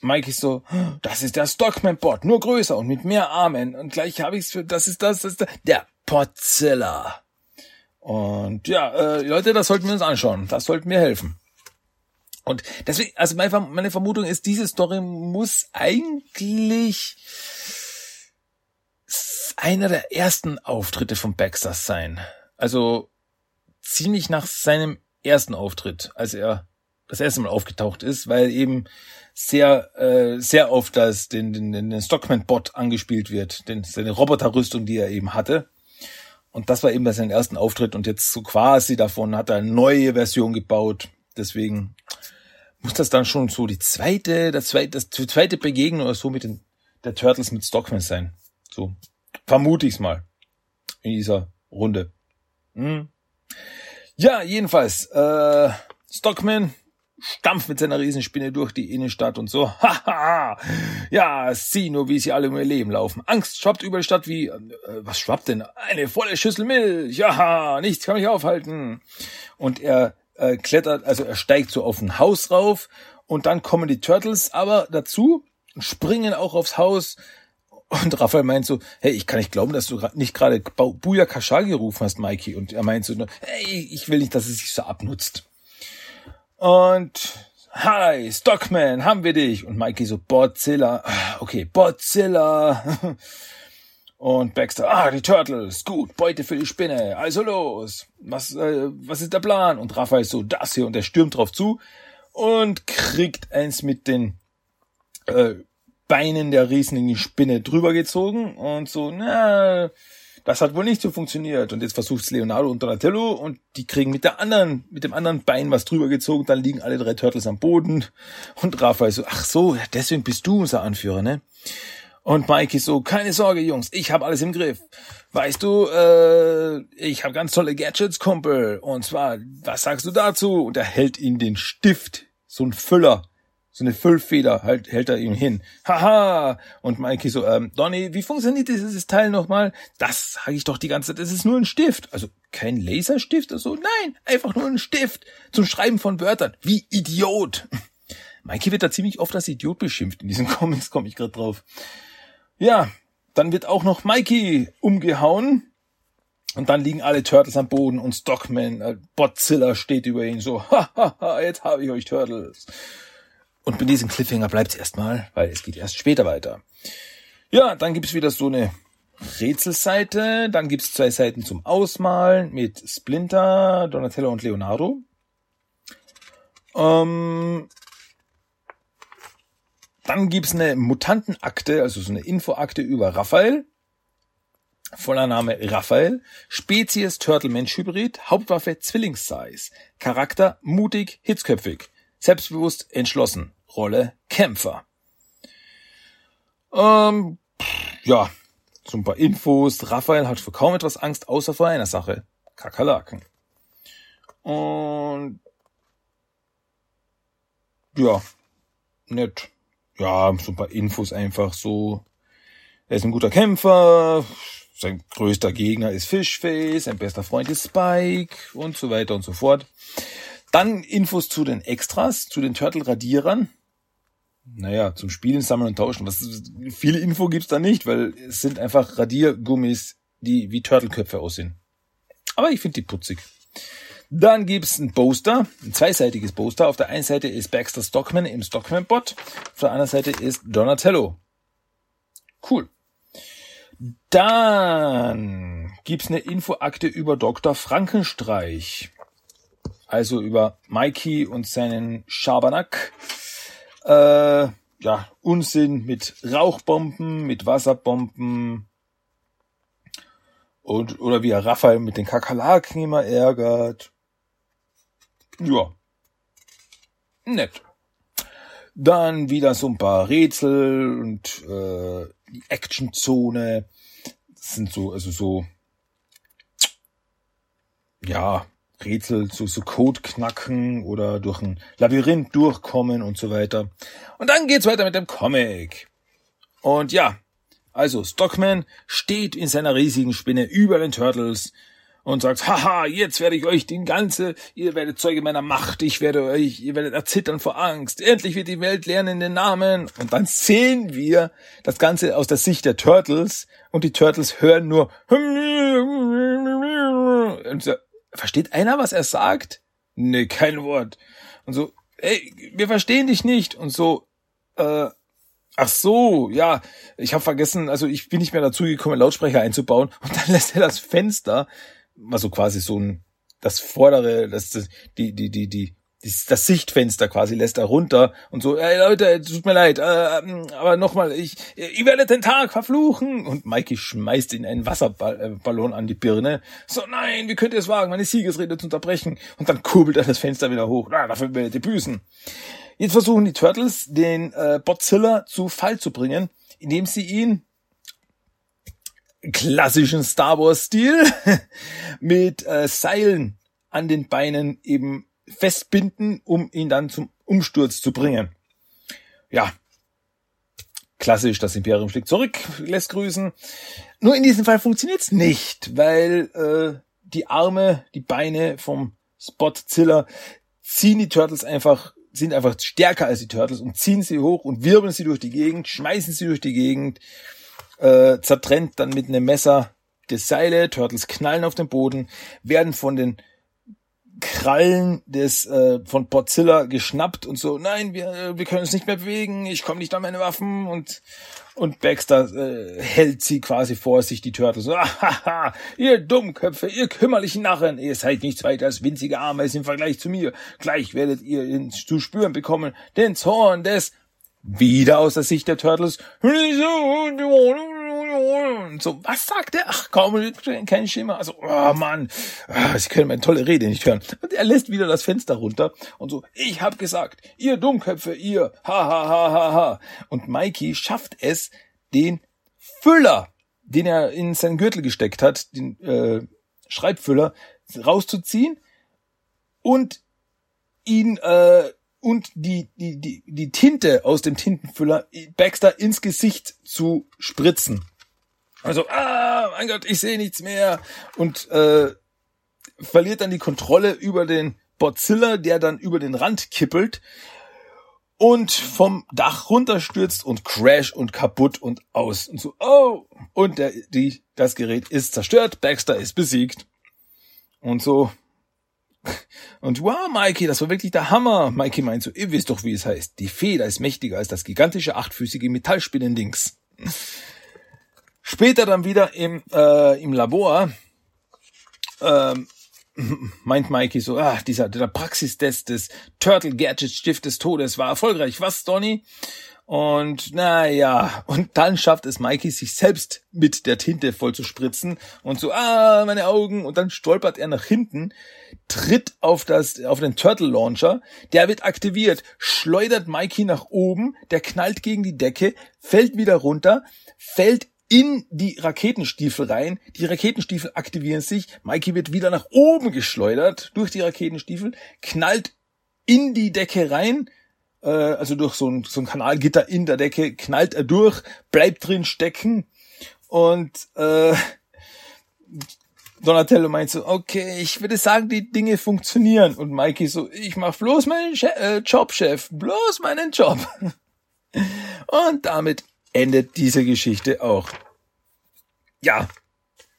Mike ist so, das ist der Stockman-Bot, nur größer und mit mehr Armen. Und gleich habe ich's für, das ist das, das ist der, der Podzilla. Und ja, äh, Leute, das sollten wir uns anschauen. Das sollten mir helfen. Und deswegen, also meine, Vermutung ist, diese Story muss eigentlich einer der ersten Auftritte von Baxter sein. Also ziemlich nach seinem ersten Auftritt, als er das erste Mal aufgetaucht ist, weil eben sehr äh, sehr oft das den den, den Stockman-Bot angespielt wird, den seine Roboterrüstung, die er eben hatte. Und das war eben seinem ersten Auftritt und jetzt so quasi davon hat er eine neue Version gebaut. Deswegen muss das dann schon so die zweite, das zweite, das zweite Begegnung oder so mit den der Turtles mit Stockman sein. So vermute ich's mal in dieser Runde. Hm. Ja, jedenfalls äh, Stockman stampft mit seiner Riesenspinne durch die Innenstadt und so. Haha! ja, sieh nur, wie sie alle um ihr Leben laufen. Angst schwappt über die Stadt wie, äh, was schwappt denn? Eine volle Schüssel Milch. Ja, nichts kann mich aufhalten. Und er äh, klettert, also er steigt so auf ein Haus rauf und dann kommen die Turtles aber dazu, springen auch aufs Haus und Raphael meint so, hey, ich kann nicht glauben, dass du nicht gerade Buya Kasha gerufen hast, Mikey. Und er meint so, hey, ich will nicht, dass es sich so abnutzt. Und hi, Stockman, haben wir dich. Und Mikey so, Bodzilla. Ah, okay, Bodzilla. Und Baxter, ah, die Turtles, gut, Beute für die Spinne, also los. Was, äh, was ist der Plan? Und Raphael so, das hier. Und er stürmt drauf zu und kriegt eins mit den äh, Beinen der riesigen Spinne drüber gezogen und so, na, das hat wohl nicht so funktioniert. Und jetzt versucht's Leonardo und Donatello und die kriegen mit der anderen, mit dem anderen Bein was drüber gezogen, dann liegen alle drei Turtles am Boden und Raphael so, ach so, deswegen bist du unser Anführer, ne? Und Mikey so, keine Sorge, Jungs, ich habe alles im Griff. Weißt du, äh, ich habe ganz tolle Gadgets, Kumpel. Und zwar, was sagst du dazu? Und er hält ihm den Stift, so ein Füller, so eine Füllfeder halt, hält er ihm hin. Haha! Und Mikey so, ähm, Donny, wie funktioniert dieses Teil nochmal? Das sage ich doch die ganze Zeit, das ist nur ein Stift. Also kein Laserstift oder so? Nein, einfach nur ein Stift zum Schreiben von Wörtern. Wie Idiot! Mikey wird da ziemlich oft als Idiot beschimpft. In diesen Comics komme ich gerade drauf. Ja, dann wird auch noch Mikey umgehauen. Und dann liegen alle Turtles am Boden und Stockman, äh, Botzilla steht über ihn so, hahaha, jetzt habe ich euch Turtles. Und mit diesem Cliffhanger bleibt es erstmal, weil es geht erst später weiter. Ja, dann gibt's wieder so eine Rätselseite, dann gibt's zwei Seiten zum Ausmalen mit Splinter, Donatello und Leonardo. Ähm, dann gibt's eine Mutantenakte, also so eine Infoakte über Raphael. Voller Name Raphael. Spezies Turtle-Mensch-Hybrid. Hauptwaffe Zwillingssize. Charakter mutig, hitzköpfig. Selbstbewusst, entschlossen. Rolle Kämpfer. Ähm, ja, so ein paar Infos. Raphael hat für kaum etwas Angst, außer vor einer Sache. Kakerlaken. Und ja, nett. Ja, so ein paar Infos einfach so. Er ist ein guter Kämpfer, sein größter Gegner ist Fishface, sein bester Freund ist Spike und so weiter und so fort. Dann Infos zu den Extras, zu den Turtle-Radierern. Naja, zum Spielen, Sammeln und Tauschen. Was, viele Info gibt's da nicht, weil es sind einfach Radiergummis, die wie Turtle-Köpfe aussehen. Aber ich finde die putzig. Dann gibt's ein Poster, ein zweiseitiges Poster. Auf der einen Seite ist Baxter Stockman im Stockman-Bot. Auf der anderen Seite ist Donatello. Cool. Dann gibt's eine Infoakte über Dr. Frankenstreich also über Mikey und seinen Schabernack. Äh, ja, Unsinn mit Rauchbomben, mit Wasserbomben und oder wie er Raphael mit den Kakerlaken immer ärgert. Ja, nett. Dann wieder so ein paar Rätsel und äh, die Actionzone. Das sind so, also so, ja, Rätsel, so, so Code knacken oder durch ein Labyrinth durchkommen und so weiter. Und dann geht's weiter mit dem Comic. Und ja, also Stockman steht in seiner riesigen Spinne über den Turtles und sagt, haha, jetzt werde ich euch den ganze, ihr werdet Zeuge meiner Macht, ich werde euch, ihr werdet erzittern vor Angst, endlich wird die Welt lernen den Namen. Und dann sehen wir das Ganze aus der Sicht der Turtles und die Turtles hören nur so, versteht einer, was er sagt? Nee, kein Wort. Und so, ey, wir verstehen dich nicht. Und so, äh, Ach so, ja, ich habe vergessen, also ich bin nicht mehr dazu gekommen, Lautsprecher einzubauen und dann lässt er das Fenster, also quasi so ein das vordere, das, die die die die das Sichtfenster quasi lässt er runter und so, ey Leute, tut mir leid, äh, aber nochmal, ich, ihr werdet den Tag verfluchen. Und Mikey schmeißt ihn einen Wasserballon an die Birne. So, nein, wie könnt ihr es wagen, meine Siegesrede zu unterbrechen? Und dann kurbelt er das Fenster wieder hoch. Na, dafür werdet ihr büßen. Jetzt versuchen die Turtles, den äh, Botzilla zu Fall zu bringen, indem sie ihn klassischen Star Wars-Stil mit äh, Seilen an den Beinen eben festbinden, um ihn dann zum Umsturz zu bringen. Ja, klassisch, das Imperium schlägt zurück, lässt grüßen. Nur in diesem Fall funktioniert's nicht, weil äh, die Arme, die Beine vom Spotzilla ziehen die Turtles einfach sind einfach stärker als die Turtles und ziehen sie hoch und wirbeln sie durch die Gegend, schmeißen sie durch die Gegend, äh, zertrennt dann mit einem Messer die Seile, Turtles knallen auf den Boden, werden von den Krallen des äh, von Porzilla geschnappt und so, nein, wir, wir können uns nicht mehr bewegen, ich komme nicht an meine Waffen und und Baxter äh, hält sie quasi vor sich, die Turtles. So, ihr Dummköpfe, ihr kümmerlichen Narren, ihr seid nichts weiter als winzige Ameisen im Vergleich zu mir. Gleich werdet ihr zu spüren bekommen, den Zorn des wieder aus der Sicht der Turtles. Und so, was sagt er? Ach komm, kein Schimmer. Also, oh Mann, ah, Sie können meine tolle Rede nicht hören. Und er lässt wieder das Fenster runter und so, ich hab gesagt, ihr Dummköpfe, ihr, ha, ha, ha, ha, ha. Und Mikey schafft es, den Füller, den er in seinen Gürtel gesteckt hat, den äh, Schreibfüller, rauszuziehen und ihn äh, und die, die, die, die Tinte aus dem Tintenfüller Baxter ins Gesicht zu spritzen. Also, ah, mein Gott, ich sehe nichts mehr. Und äh, verliert dann die Kontrolle über den Bozilla, der dann über den Rand kippelt und vom Dach runterstürzt und crash und kaputt und aus. Und so, oh, und der, die, das Gerät ist zerstört, Baxter ist besiegt. Und so und wow, Mikey, das war wirklich der Hammer. Mikey meint so, ihr wisst doch, wie es heißt. Die Feder ist mächtiger als das gigantische achtfüßige Metallspinnendings. Später dann wieder im, äh, im Labor ähm, meint Mikey so, ah, dieser der Praxistest des Turtle Gadget Stift des Todes war erfolgreich. Was, Donny? Und naja, und dann schafft es Mikey, sich selbst mit der Tinte voll zu spritzen und so, ah, meine Augen. Und dann stolpert er nach hinten, tritt auf das, auf den Turtle Launcher, der wird aktiviert, schleudert Mikey nach oben, der knallt gegen die Decke, fällt wieder runter, fällt in die Raketenstiefel rein. Die Raketenstiefel aktivieren sich. Mikey wird wieder nach oben geschleudert durch die Raketenstiefel, knallt in die Decke rein, äh, also durch so ein, so ein Kanalgitter in der Decke, knallt er durch, bleibt drin stecken und äh, Donatello meint so, okay, ich würde sagen, die Dinge funktionieren. Und Mikey so, ich mach bloß meinen che äh, Job, Chef, bloß meinen Job. Und damit endet diese Geschichte auch. Ja,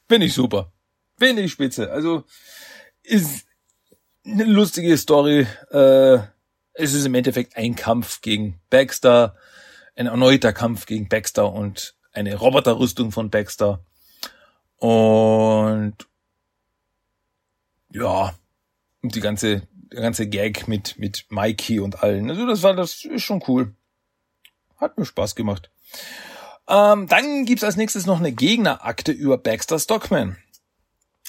finde ich super. Finde ich spitze. Also, ist eine lustige Story. Äh, es ist im Endeffekt ein Kampf gegen Baxter, ein erneuter Kampf gegen Baxter und eine Roboterrüstung von Baxter. Und ja, und die ganze, der ganze Gag mit, mit Mikey und allen. Also das war, das ist schon cool. Hat mir Spaß gemacht. Ähm, dann gibt's als nächstes noch eine Gegnerakte über Baxter Stockman.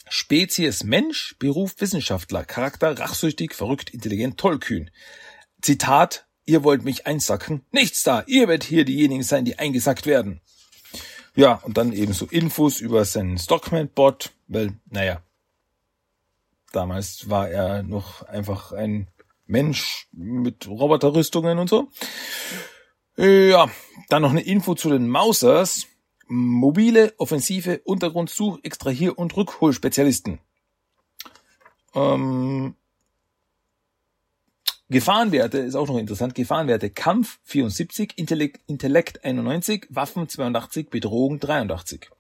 Spezies Mensch, Beruf Wissenschaftler, Charakter rachsüchtig, verrückt, intelligent, tollkühn. Zitat, ihr wollt mich einsacken? Nichts da, ihr werdet hier diejenigen sein, die eingesackt werden. Ja, und dann eben so Infos über seinen Stockman-Bot, weil, naja, damals war er noch einfach ein Mensch mit Roboterrüstungen und so. Ja, dann noch eine Info zu den Mausers. Mobile, offensive Untergrundsuch, Extrahier- und Rückholspezialisten. Ähm, Gefahrenwerte ist auch noch interessant. Gefahrenwerte Kampf 74, Intellekt, Intellekt 91, Waffen 82, Bedrohung 83.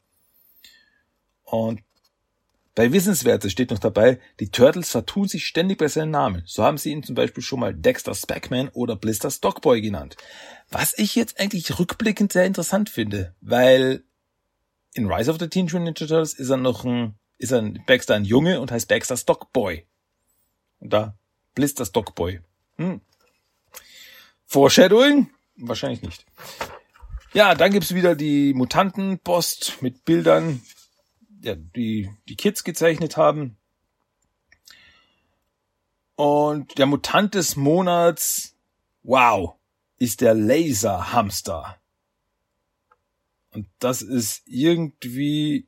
Und bei Wissenswerte steht noch dabei, die Turtles vertun sich ständig bei seinen Namen. So haben sie ihn zum Beispiel schon mal Dexter Spackman oder Blister Stockboy genannt. Was ich jetzt eigentlich rückblickend sehr interessant finde, weil in Rise of the Teenage Mutant Ninja Turtles ist er noch ein, ist er ein Baxter ein Junge und heißt Baxter Stockboy. Und da Blister Stockboy. Hm. Foreshadowing? Wahrscheinlich nicht. Ja, dann gibt's wieder die Mutantenpost mit Bildern ja, die, die Kids gezeichnet haben. Und der Mutant des Monats, wow, ist der Laserhamster. Und das ist irgendwie,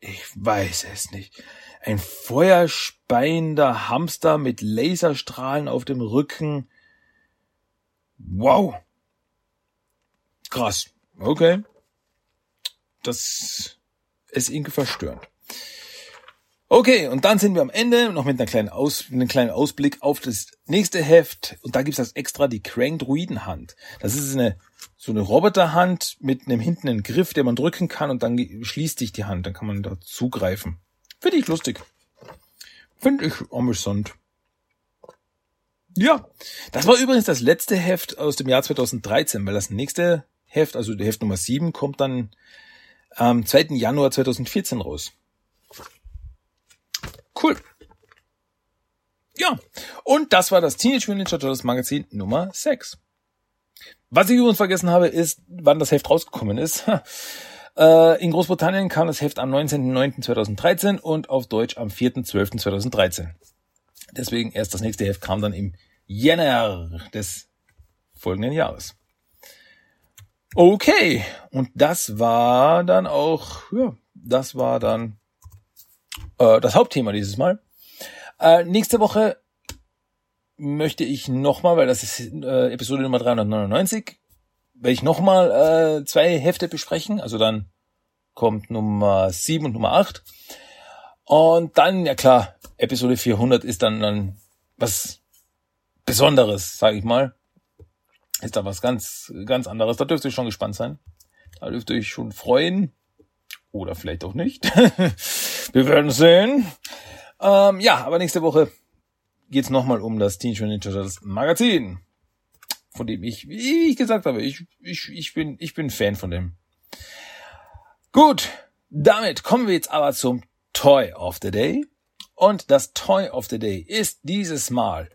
ich weiß es nicht, ein feuerspeiender Hamster mit Laserstrahlen auf dem Rücken. Wow. Krass. Okay. Das ist irgendwie verstörend. Okay, und dann sind wir am Ende noch mit einer kleinen Aus, einem kleinen Ausblick auf das nächste Heft. Und da gibt's das extra die Krang Druidenhand. Das ist eine so eine Roboterhand mit einem hinten einen Griff, den man drücken kann und dann schließt sich die Hand. Dann kann man da zugreifen. Finde ich lustig. Finde ich amüsant. Ja, das war übrigens das letzte Heft aus dem Jahr 2013, weil das nächste Heft, also Heft Nummer 7, kommt dann am 2. Januar 2014 raus. Cool. Ja, und das war das Teenage Mutant Ninja Turtles Magazin Nummer 6. Was ich übrigens vergessen habe, ist, wann das Heft rausgekommen ist. Äh, in Großbritannien kam das Heft am 19.09.2013 und auf Deutsch am 4.12.2013. Deswegen erst das nächste Heft kam dann im Jänner des folgenden Jahres. Okay, und das war dann auch, ja, das war dann äh, das Hauptthema dieses Mal. Äh, nächste Woche möchte ich nochmal, weil das ist äh, Episode Nummer 399, werde ich nochmal äh, zwei Hefte besprechen. Also dann kommt Nummer 7 und Nummer 8. Und dann, ja klar, Episode 400 ist dann, dann was Besonderes, sage ich mal ist da was ganz, ganz anderes. Da dürft ihr schon gespannt sein. Da dürft ihr euch schon freuen. Oder vielleicht auch nicht. Wir werden sehen. Ähm, ja, aber nächste Woche geht's nochmal um das Teenage Mutant Ninja Turtles Magazin. Von dem ich, wie ich gesagt habe, ich, ich, ich bin, ich bin Fan von dem. Gut. Damit kommen wir jetzt aber zum Toy of the Day. Und das Toy of the Day ist dieses Mal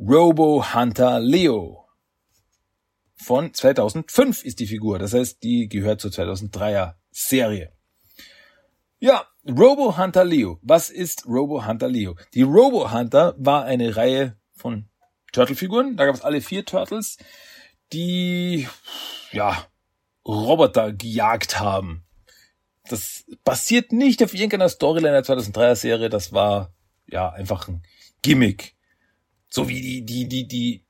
Robo Hunter Leo von 2005 ist die Figur. Das heißt, die gehört zur 2003er Serie. Ja, Robo Hunter Leo. Was ist Robo Hunter Leo? Die Robo Hunter war eine Reihe von Turtle-Figuren. Da gab es alle vier Turtles, die, ja, Roboter gejagt haben. Das basiert nicht auf irgendeiner Storyline der 2003er Serie. Das war, ja, einfach ein Gimmick. So wie die, die, die, die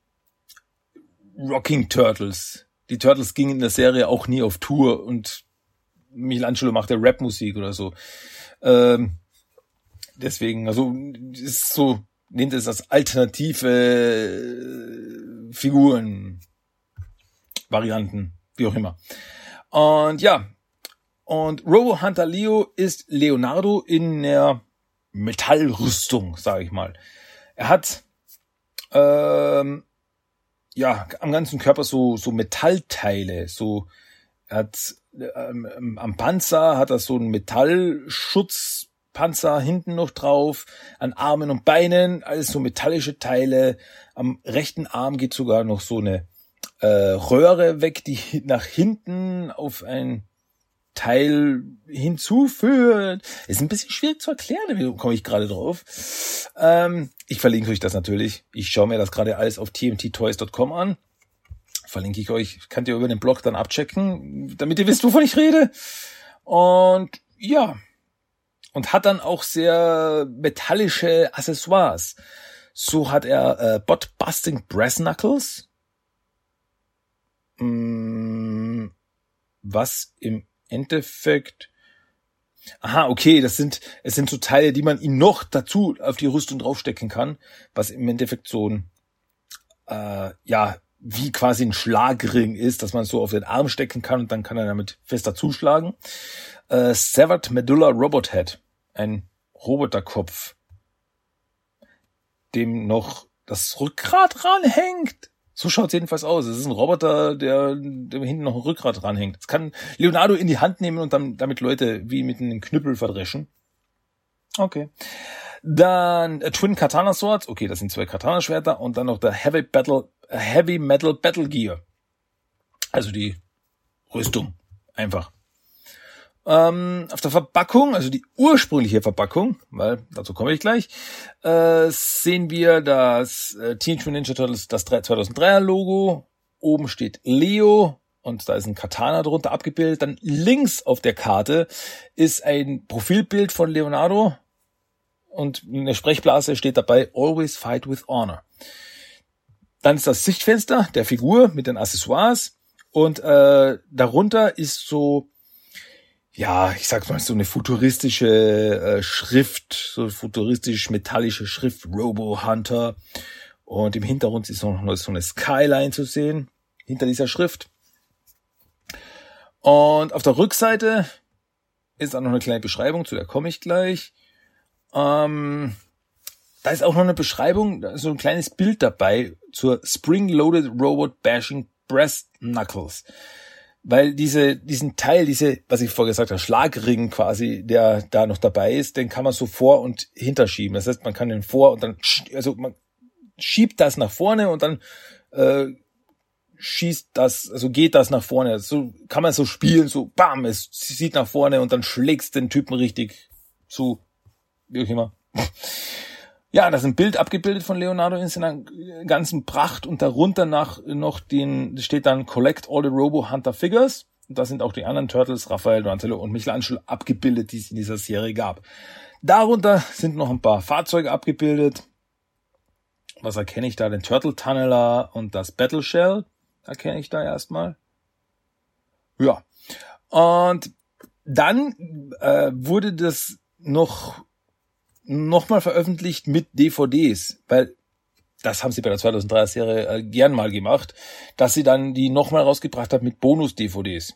Rocking Turtles. Die Turtles gingen in der Serie auch nie auf Tour und Michelangelo machte Rapmusik oder so. Ähm, deswegen, also ist so, nehmt es als alternative äh, Figuren, Varianten, wie auch immer. Und ja, und Robo Hunter Leo ist Leonardo in der Metallrüstung, sage ich mal. Er hat ähm, ja, am ganzen Körper so, so Metallteile, so, hat, ähm, am Panzer hat er so einen Metallschutzpanzer hinten noch drauf, an Armen und Beinen, alles so metallische Teile, am rechten Arm geht sogar noch so eine äh, Röhre weg, die nach hinten auf ein Teil hinzuführt. Ist ein bisschen schwierig zu erklären, wie komme ich gerade drauf. Ähm, ich verlinke euch das natürlich. Ich schaue mir das gerade alles auf tmttoys.com an. Verlinke ich euch, könnt ihr über den Blog dann abchecken, damit ihr wisst, wovon ich rede. Und ja, und hat dann auch sehr metallische Accessoires. So hat er äh, Bot Busting Brass Knuckles, mm, was im Endeffekt Aha, okay, das sind, es sind so Teile, die man ihm noch dazu auf die Rüstung draufstecken kann, was im Endeffekt so ein, äh, ja, wie quasi ein Schlagring ist, dass man so auf den Arm stecken kann und dann kann er damit fester zuschlagen. Äh, Severed Medulla Robot Head, ein Roboterkopf, dem noch das Rückgrat ranhängt. So schaut's jedenfalls aus. Es ist ein Roboter, der, der hinten noch ein Rückgrat ranhängt. Das kann Leonardo in die Hand nehmen und dann damit Leute wie mit einem Knüppel verdreschen. Okay. Dann äh, Twin Katana Swords. Okay, das sind zwei Katana-Schwerter. Und dann noch der Heavy Battle, äh, Heavy Metal Battle Gear. Also die Rüstung. Einfach. Ähm, auf der Verpackung, also die ursprüngliche Verpackung, weil dazu komme ich gleich, äh, sehen wir das äh, Teenage Mutant Ninja Turtles, das 2003er Logo. Oben steht Leo und da ist ein Katana drunter abgebildet. Dann links auf der Karte ist ein Profilbild von Leonardo und in der Sprechblase steht dabei Always Fight with Honor. Dann ist das Sichtfenster der Figur mit den Accessoires und äh, darunter ist so ja, ich sag's mal, so eine futuristische äh, Schrift, so futuristisch metallische Schrift, Robo Hunter. Und im Hintergrund ist noch so eine Skyline zu sehen, hinter dieser Schrift. Und auf der Rückseite ist auch noch eine kleine Beschreibung, zu der komme ich gleich. Ähm, da ist auch noch eine Beschreibung, so ein kleines Bild dabei zur Spring Loaded Robot Bashing Breast Knuckles weil diese, diesen Teil, diese, was ich vorher gesagt habe, Schlagring quasi, der da noch dabei ist, den kann man so vor und hinterschieben. Das heißt, man kann den vor und dann, also man schiebt das nach vorne und dann äh, schießt das, also geht das nach vorne. So kann man so spielen, so bam, es sieht nach vorne und dann schlägst den Typen richtig zu, wie auch immer. Ja, das ist ein Bild abgebildet von Leonardo in seiner ganzen Pracht und darunter nach noch den, steht dann Collect all the Robo Hunter Figures. Und da sind auch die anderen Turtles, Raphael, Donatello und Michelangelo abgebildet, die es in dieser Serie gab. Darunter sind noch ein paar Fahrzeuge abgebildet. Was erkenne ich da? Den Turtle Tunneler und das Battle Shell erkenne ich da erstmal. Ja. Und dann äh, wurde das noch nochmal veröffentlicht mit DVDs, weil das haben sie bei der 2003er Serie äh, gern mal gemacht, dass sie dann die nochmal rausgebracht hat mit Bonus-DVDs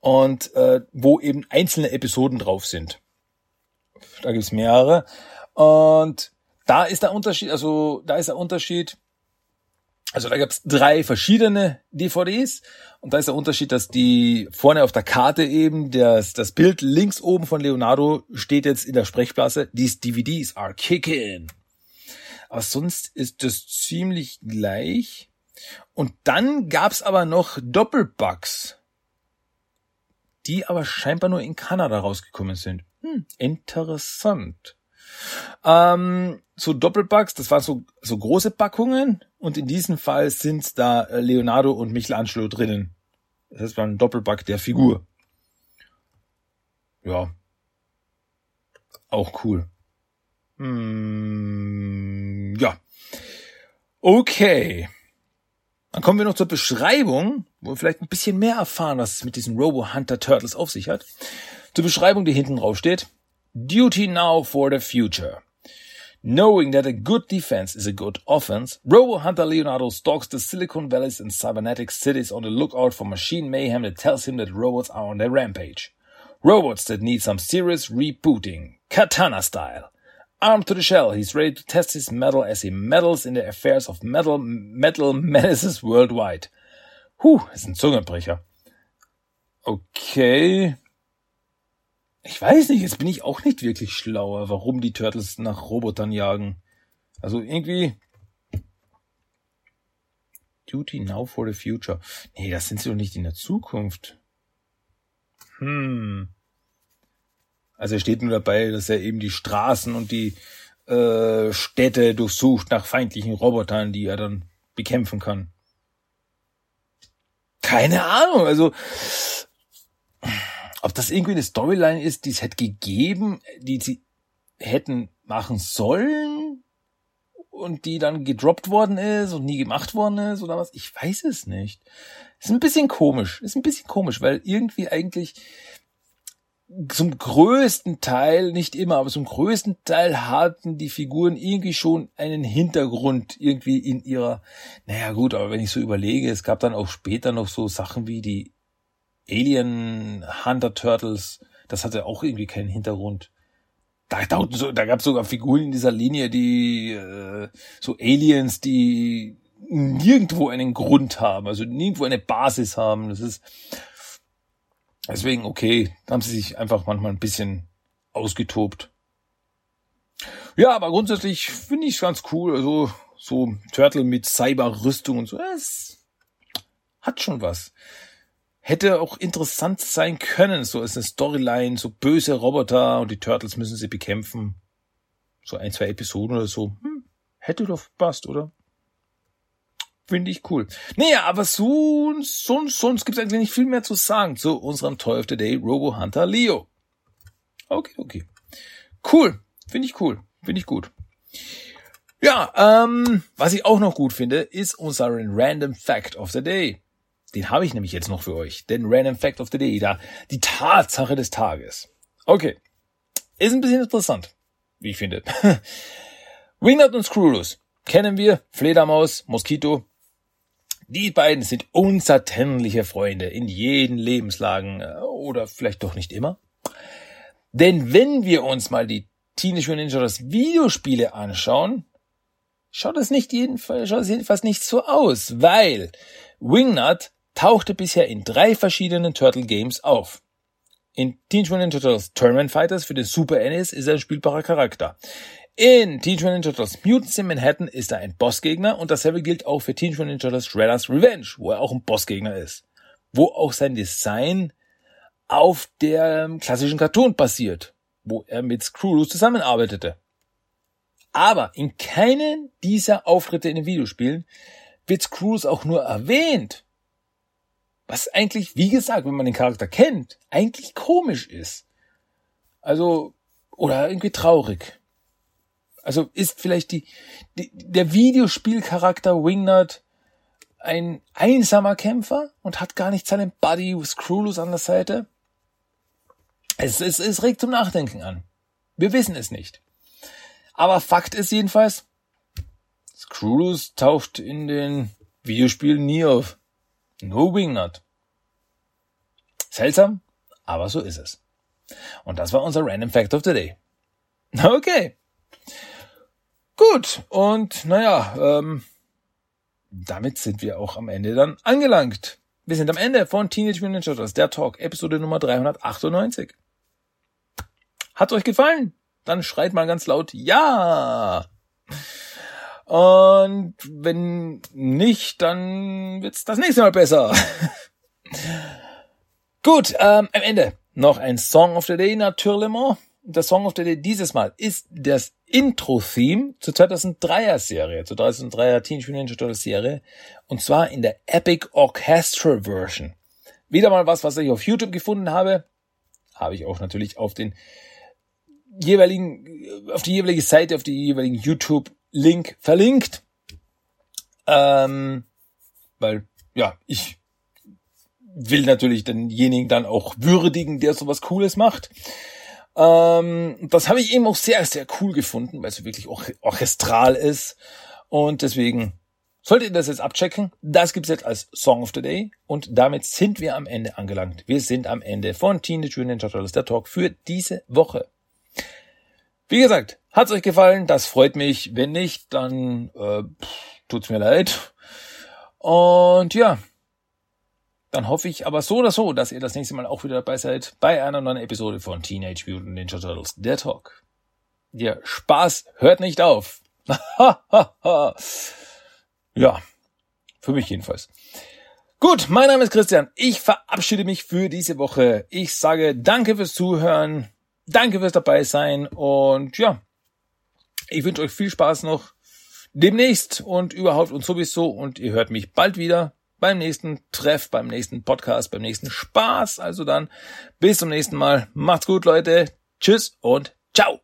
und äh, wo eben einzelne Episoden drauf sind. Da gibt's mehrere und da ist der Unterschied, also da ist der Unterschied, also da gab's drei verschiedene DVDs und da ist der Unterschied, dass die vorne auf der Karte eben das, das Bild links oben von Leonardo steht jetzt in der Sprechblase, these DVDs are kicking. Aber sonst ist das ziemlich gleich. Und dann gab's aber noch Doppelbugs, die aber scheinbar nur in Kanada rausgekommen sind. Hm, interessant. Ähm, so Doppelbugs, das waren so, so große Packungen und in diesem Fall sind da äh, Leonardo und Michelangelo drinnen. Das heißt, war ein Doppelbug der Figur. Ja. Auch cool. Hm, ja. Okay. Dann kommen wir noch zur Beschreibung, wo wir vielleicht ein bisschen mehr erfahren, was es mit diesen Robo Hunter Turtles auf sich hat. Zur Beschreibung, die hinten drauf steht. Duty now for the future. Knowing that a good defense is a good offense, Robo Hunter Leonardo stalks the Silicon Valleys and cybernetic cities on the lookout for machine mayhem that tells him that robots are on their rampage. Robots that need some serious rebooting, katana style. Armed to the shell, he's ready to test his mettle as he meddles in the affairs of metal, metal menaces worldwide. Huh, ist ein Zungenbrecher. Okay. Ich weiß nicht, jetzt bin ich auch nicht wirklich schlauer, warum die Turtles nach Robotern jagen. Also irgendwie. Duty now for the future. Nee, das sind sie doch nicht in der Zukunft. Hm. Also er steht nur dabei, dass er eben die Straßen und die äh, Städte durchsucht nach feindlichen Robotern, die er dann bekämpfen kann. Keine Ahnung, also ob das irgendwie eine Storyline ist, die es hätte gegeben, die sie hätten machen sollen und die dann gedroppt worden ist und nie gemacht worden ist oder was? Ich weiß es nicht. Ist ein bisschen komisch. Ist ein bisschen komisch, weil irgendwie eigentlich zum größten Teil, nicht immer, aber zum größten Teil hatten die Figuren irgendwie schon einen Hintergrund irgendwie in ihrer, naja gut, aber wenn ich so überlege, es gab dann auch später noch so Sachen wie die Alien Hunter Turtles, das hatte auch irgendwie keinen Hintergrund. Da, da, da gab es sogar Figuren in dieser Linie, die äh, so Aliens, die nirgendwo einen Grund haben, also nirgendwo eine Basis haben. Das ist deswegen okay, da haben sie sich einfach manchmal ein bisschen ausgetobt. Ja, aber grundsätzlich finde ich es ganz cool. Also so Turtle mit Cyberrüstung und so, es hat schon was. Hätte auch interessant sein können, so ist eine Storyline, so böse Roboter und die Turtles müssen sie bekämpfen. So ein, zwei Episoden oder so. Hm, hätte doch passt, oder? Finde ich cool. Naja, aber so, sonst, sonst gibt es eigentlich nicht viel mehr zu sagen zu unserem Toy of the Day Robo Hunter Leo. Okay, okay. Cool. Finde ich cool. Finde ich gut. Ja, ähm, was ich auch noch gut finde, ist unser Random Fact of the Day. Den habe ich nämlich jetzt noch für euch. Den Random Fact of the Day, da die Tatsache des Tages. Okay. Ist ein bisschen interessant, wie ich finde. Wingnut und Screwloose kennen wir. Fledermaus, Moskito, die beiden sind unzertrennliche Freunde in jeden Lebenslagen äh, oder vielleicht doch nicht immer. Denn wenn wir uns mal die Teenage Mutant Ninja Turtles Videospiele anschauen, schaut es nicht jedenfalls, schaut es jedenfalls nicht so aus, weil Wingnut tauchte bisher in drei verschiedenen Turtle Games auf. In Teenage Mutant Ninja Turtles Tournament Fighters für den Super NES ist er ein spielbarer Charakter. In Teenage Mutant Ninja Turtles Mutants in Manhattan ist er ein Bossgegner und dasselbe gilt auch für Teenage Mutant Ninja Turtles Shredder's Revenge, wo er auch ein Bossgegner ist. Wo auch sein Design auf der klassischen Cartoon basiert, wo er mit Screwloose zusammenarbeitete. Aber in keinen dieser Auftritte in den Videospielen wird Screwloose auch nur erwähnt. Was eigentlich, wie gesagt, wenn man den Charakter kennt, eigentlich komisch ist. Also, oder irgendwie traurig. Also ist vielleicht die, die der Videospielcharakter Wingnut ein einsamer Kämpfer und hat gar nicht seinen Buddy Screwloose an der Seite? Es, es, es regt zum Nachdenken an. Wir wissen es nicht. Aber Fakt ist jedenfalls, Screwloose taucht in den Videospielen nie auf. No Wingnut. Seltsam, aber so ist es. Und das war unser Random Fact of the Day. Okay. Gut, und naja, ähm, damit sind wir auch am Ende dann angelangt. Wir sind am Ende von Teenage Mutant Ninja Turtles, der Talk, Episode Nummer 398. Hat euch gefallen? Dann schreit mal ganz laut Ja! Und wenn nicht, dann wird's das nächste Mal besser. Gut, ähm, am Ende noch ein Song of the Day natürlich. Der Song of the Day dieses Mal ist das Intro-Theme zur 2003er Serie, zur 2003er Teenage Mutant Ninja Turtles Serie. Und zwar in der Epic Orchestra Version. Wieder mal was, was ich auf YouTube gefunden habe. Habe ich auch natürlich auf den jeweiligen, auf die jeweilige Seite, auf die jeweiligen YouTube-Link verlinkt. Ähm, weil, ja, ich will natürlich denjenigen dann auch würdigen, der sowas Cooles macht. Ähm, das habe ich eben auch sehr, sehr cool gefunden, weil es wirklich auch orchestral ist. Und deswegen solltet ihr das jetzt abchecken. Das gibt's jetzt als Song of the Day. Und damit sind wir am Ende angelangt. Wir sind am Ende von Teenage Mutant Ninja Turtles, der Talk für diese Woche. Wie gesagt, hat's euch gefallen? Das freut mich. Wenn nicht, dann äh, tut's mir leid. Und ja, dann hoffe ich aber so oder so, dass ihr das nächste Mal auch wieder dabei seid bei einer neuen Episode von Teenage Mutant Ninja Turtles, der Talk. Der Spaß hört nicht auf. ja, für mich jedenfalls. Gut, mein Name ist Christian. Ich verabschiede mich für diese Woche. Ich sage danke fürs Zuhören, danke fürs dabei sein und ja, ich wünsche euch viel Spaß noch demnächst und überhaupt und sowieso und ihr hört mich bald wieder beim nächsten Treff, beim nächsten Podcast, beim nächsten Spaß. Also dann bis zum nächsten Mal. Macht's gut, Leute. Tschüss und ciao.